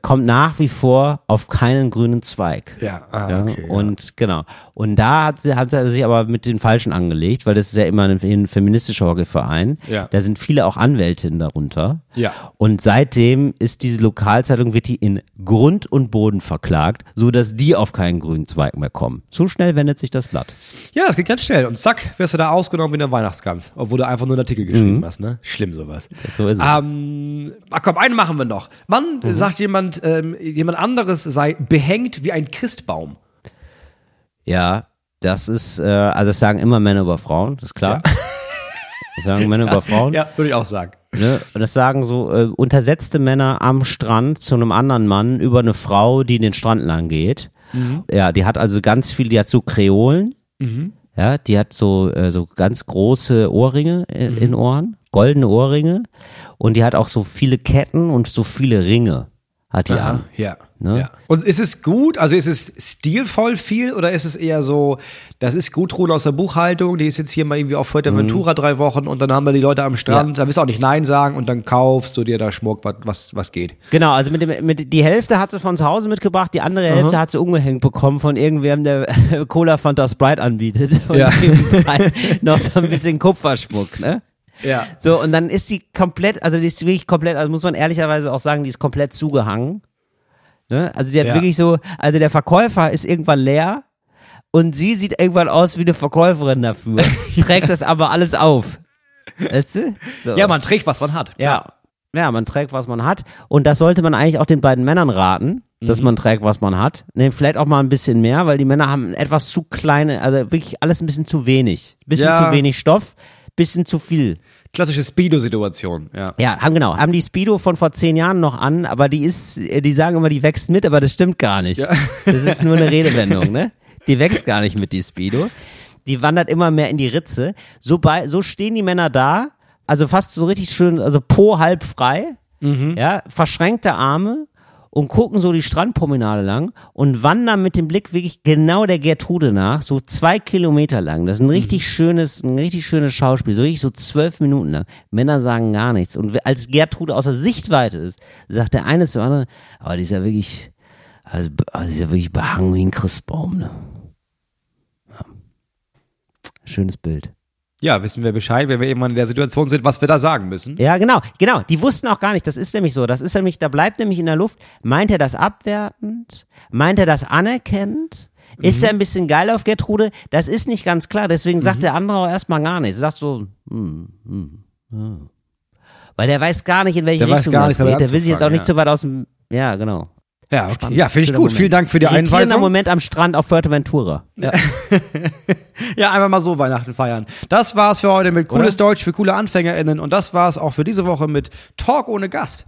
kommt nach wie vor auf keinen grünen Zweig. Ja, ah, Ja, okay. und genau. Und da hat sie, hat sie sich aber mit den Falschen angelegt, weil das ist ja immer ein, ein feministischer Hockeyverein. Ja. Da sind viele auch Anwältinnen darunter. Ja. Und seitdem ist diese Lokalzeitung, wird die in Grund und Boden verklagt, so dass die auf keinen grünen Zweig mehr kommen. So schnell wendet sich das Blatt. Ja, das geht ganz schnell. Und zack, wirst du da ausgenommen wie eine Weihnachtsgans. Obwohl du einfach nur einen Artikel geschrieben hast, ne? Schlimm sowas. So ist es. Ähm, ach komm, einen machen wir noch. Wann sagt jemand, ähm, jemand anderes sei behängt wie ein Christbaum? Ja, das ist, äh, also das sagen immer Männer über Frauen, das ist klar. Das sagen Männer über *laughs* Frauen. Ja, würde ich auch sagen. Ne? Das sagen so äh, untersetzte Männer am Strand zu einem anderen Mann über eine Frau, die den Strand lang geht. Ja, die hat also ganz viel, die hat so Kreolen. Ja, die hat so, äh, so ganz große Ohrringe äh, in Ohren, goldene Ohrringe. Und die hat auch so viele Ketten und so viele Ringe. Hat die an. Ja. Ne? ja. Und ist es gut? Also ist es stilvoll viel oder ist es eher so, das ist Gudrun aus der Buchhaltung, die ist jetzt hier mal irgendwie auf Fuerteventura Mhm. drei Wochen und dann haben wir die Leute am Strand, da wirst du auch nicht Nein sagen und dann kaufst du dir da Schmuck, was, was, was geht. Genau, also mit dem, mit, die Hälfte hat sie von zu Hause mitgebracht, die andere Hälfte hat sie umgehängt bekommen von irgendwem, der *laughs* Cola Fanta Sprite anbietet. Und Ja. *laughs* noch so ein bisschen Kupferschmuck, ne? Ja. So, und dann ist sie komplett, also die ist wirklich komplett, also muss man ehrlicherweise auch sagen, die ist komplett zugehangen. Ne? Also die hat Ja. wirklich so, also der Verkäufer ist irgendwann leer und sie sieht irgendwann aus wie eine Verkäuferin dafür, *laughs* *laughs* trägt das aber alles auf. Weißt du? So. Ja, man trägt, was man hat. Ja. Ja, man trägt, was man hat. Und das sollte man eigentlich auch den beiden Männern raten, dass Mhm. man trägt, was man hat. Nee, vielleicht auch mal ein bisschen mehr, weil die Männer haben etwas zu kleine, also wirklich alles ein bisschen zu wenig. Bisschen Ja. zu wenig Stoff, bisschen zu viel. Klassische Speedo-Situation, ja. Ja, haben genau, haben die Speedo von vor zehn Jahren noch an, aber die ist, die sagen immer, die wächst mit, aber das stimmt gar nicht. Das ist nur eine Redewendung, ne? Die wächst gar nicht mit, die Speedo. Die wandert immer mehr in die Ritze. So, bei, so stehen die Männer da, also fast so richtig schön, also Po halb frei, ja, verschränkte Arme und gucken so die Strandpromenade lang und wandern mit dem Blick wirklich genau der Gertrude nach, so zwei Kilometer lang. Das ist ein richtig schönes, ein richtig schönes Schauspiel, so richtig so zwölf Minuten lang. Männer sagen gar nichts. Und als Gertrude außer Sichtweite ist, sagt der eine zum anderen, aber die ist ja wirklich, also, also die ist ja wirklich behangen wie ein Christbaum, ne? Ja. Schönes Bild. Ja, wissen wir Bescheid, wenn wir irgendwann in der Situation sind, was wir da sagen müssen. Ja, genau, genau. Die wussten auch gar nicht, das ist nämlich so. Das ist nämlich, da bleibt nämlich in der Luft. Meint er das abwertend? Meint er das anerkennend? Ist er ein bisschen geil auf Gertrude? Das ist nicht ganz klar. Deswegen sagt der andere auch erstmal gar nichts. Er sagt so, hm, hm, hm. Weil der weiß gar nicht, in welche Der Richtung das nicht, geht. Der will sich jetzt auch nicht zu weit aus dem, ja, genau. Ja, okay. Spannend. ja finde ich gut. Moment. Vielen Dank für die Irritierender Einweisung. Moment am Strand auf Fuerteventura. Ja. *laughs* Ja, einfach mal so Weihnachten feiern. Das war's für heute mit Cooles Deutsch für coole AnfängerInnen und das war's auch für diese Woche mit Talk ohne Gast.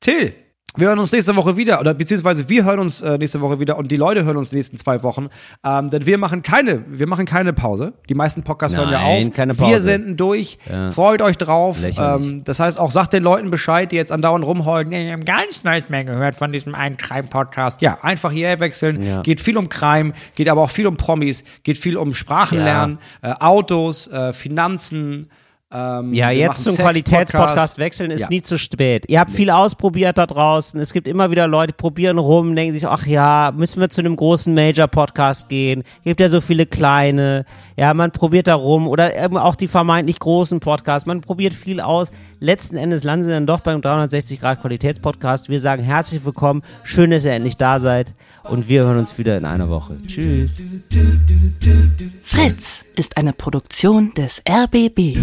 Till, wir hören uns nächste Woche wieder, oder beziehungsweise wir hören uns äh, nächste Woche wieder und die Leute hören uns die nächsten zwei Wochen, ähm, denn wir machen keine, wir machen keine Pause. Die meisten Podcasts hören wir Nein, auf. keine Wir Pause. senden durch. Freut euch drauf. Ähm, das heißt auch, sagt den Leuten Bescheid, die jetzt andauernd rumheulen. Nee, Wir haben gar nichts Neues mehr gehört von diesem einen Crime-Podcast. Ja, einfach hierher wechseln. Ja. Geht viel um Crime, geht aber auch viel um Promis, geht viel um Sprachenlernen, äh, Autos, äh, Finanzen. Ähm, Ja, jetzt zum. Qualitätspodcast wechseln ist Ja. nie zu spät. Ihr habt viel ausprobiert da draußen. Es gibt immer wieder Leute, die probieren rum, denken sich, ach ja, müssen wir zu einem großen Major-Podcast gehen? Gibt ja so viele kleine. Ja, man probiert da rum. Oder eben auch die vermeintlich großen Podcasts. Man probiert viel aus. Letzten Endes landen sie dann doch beim 360 Grad Qualitätspodcast. Wir sagen herzlich willkommen. Schön, dass ihr endlich da seid. Und wir hören uns wieder in einer Woche. Tschüss. Fritz ist eine Produktion des RBB.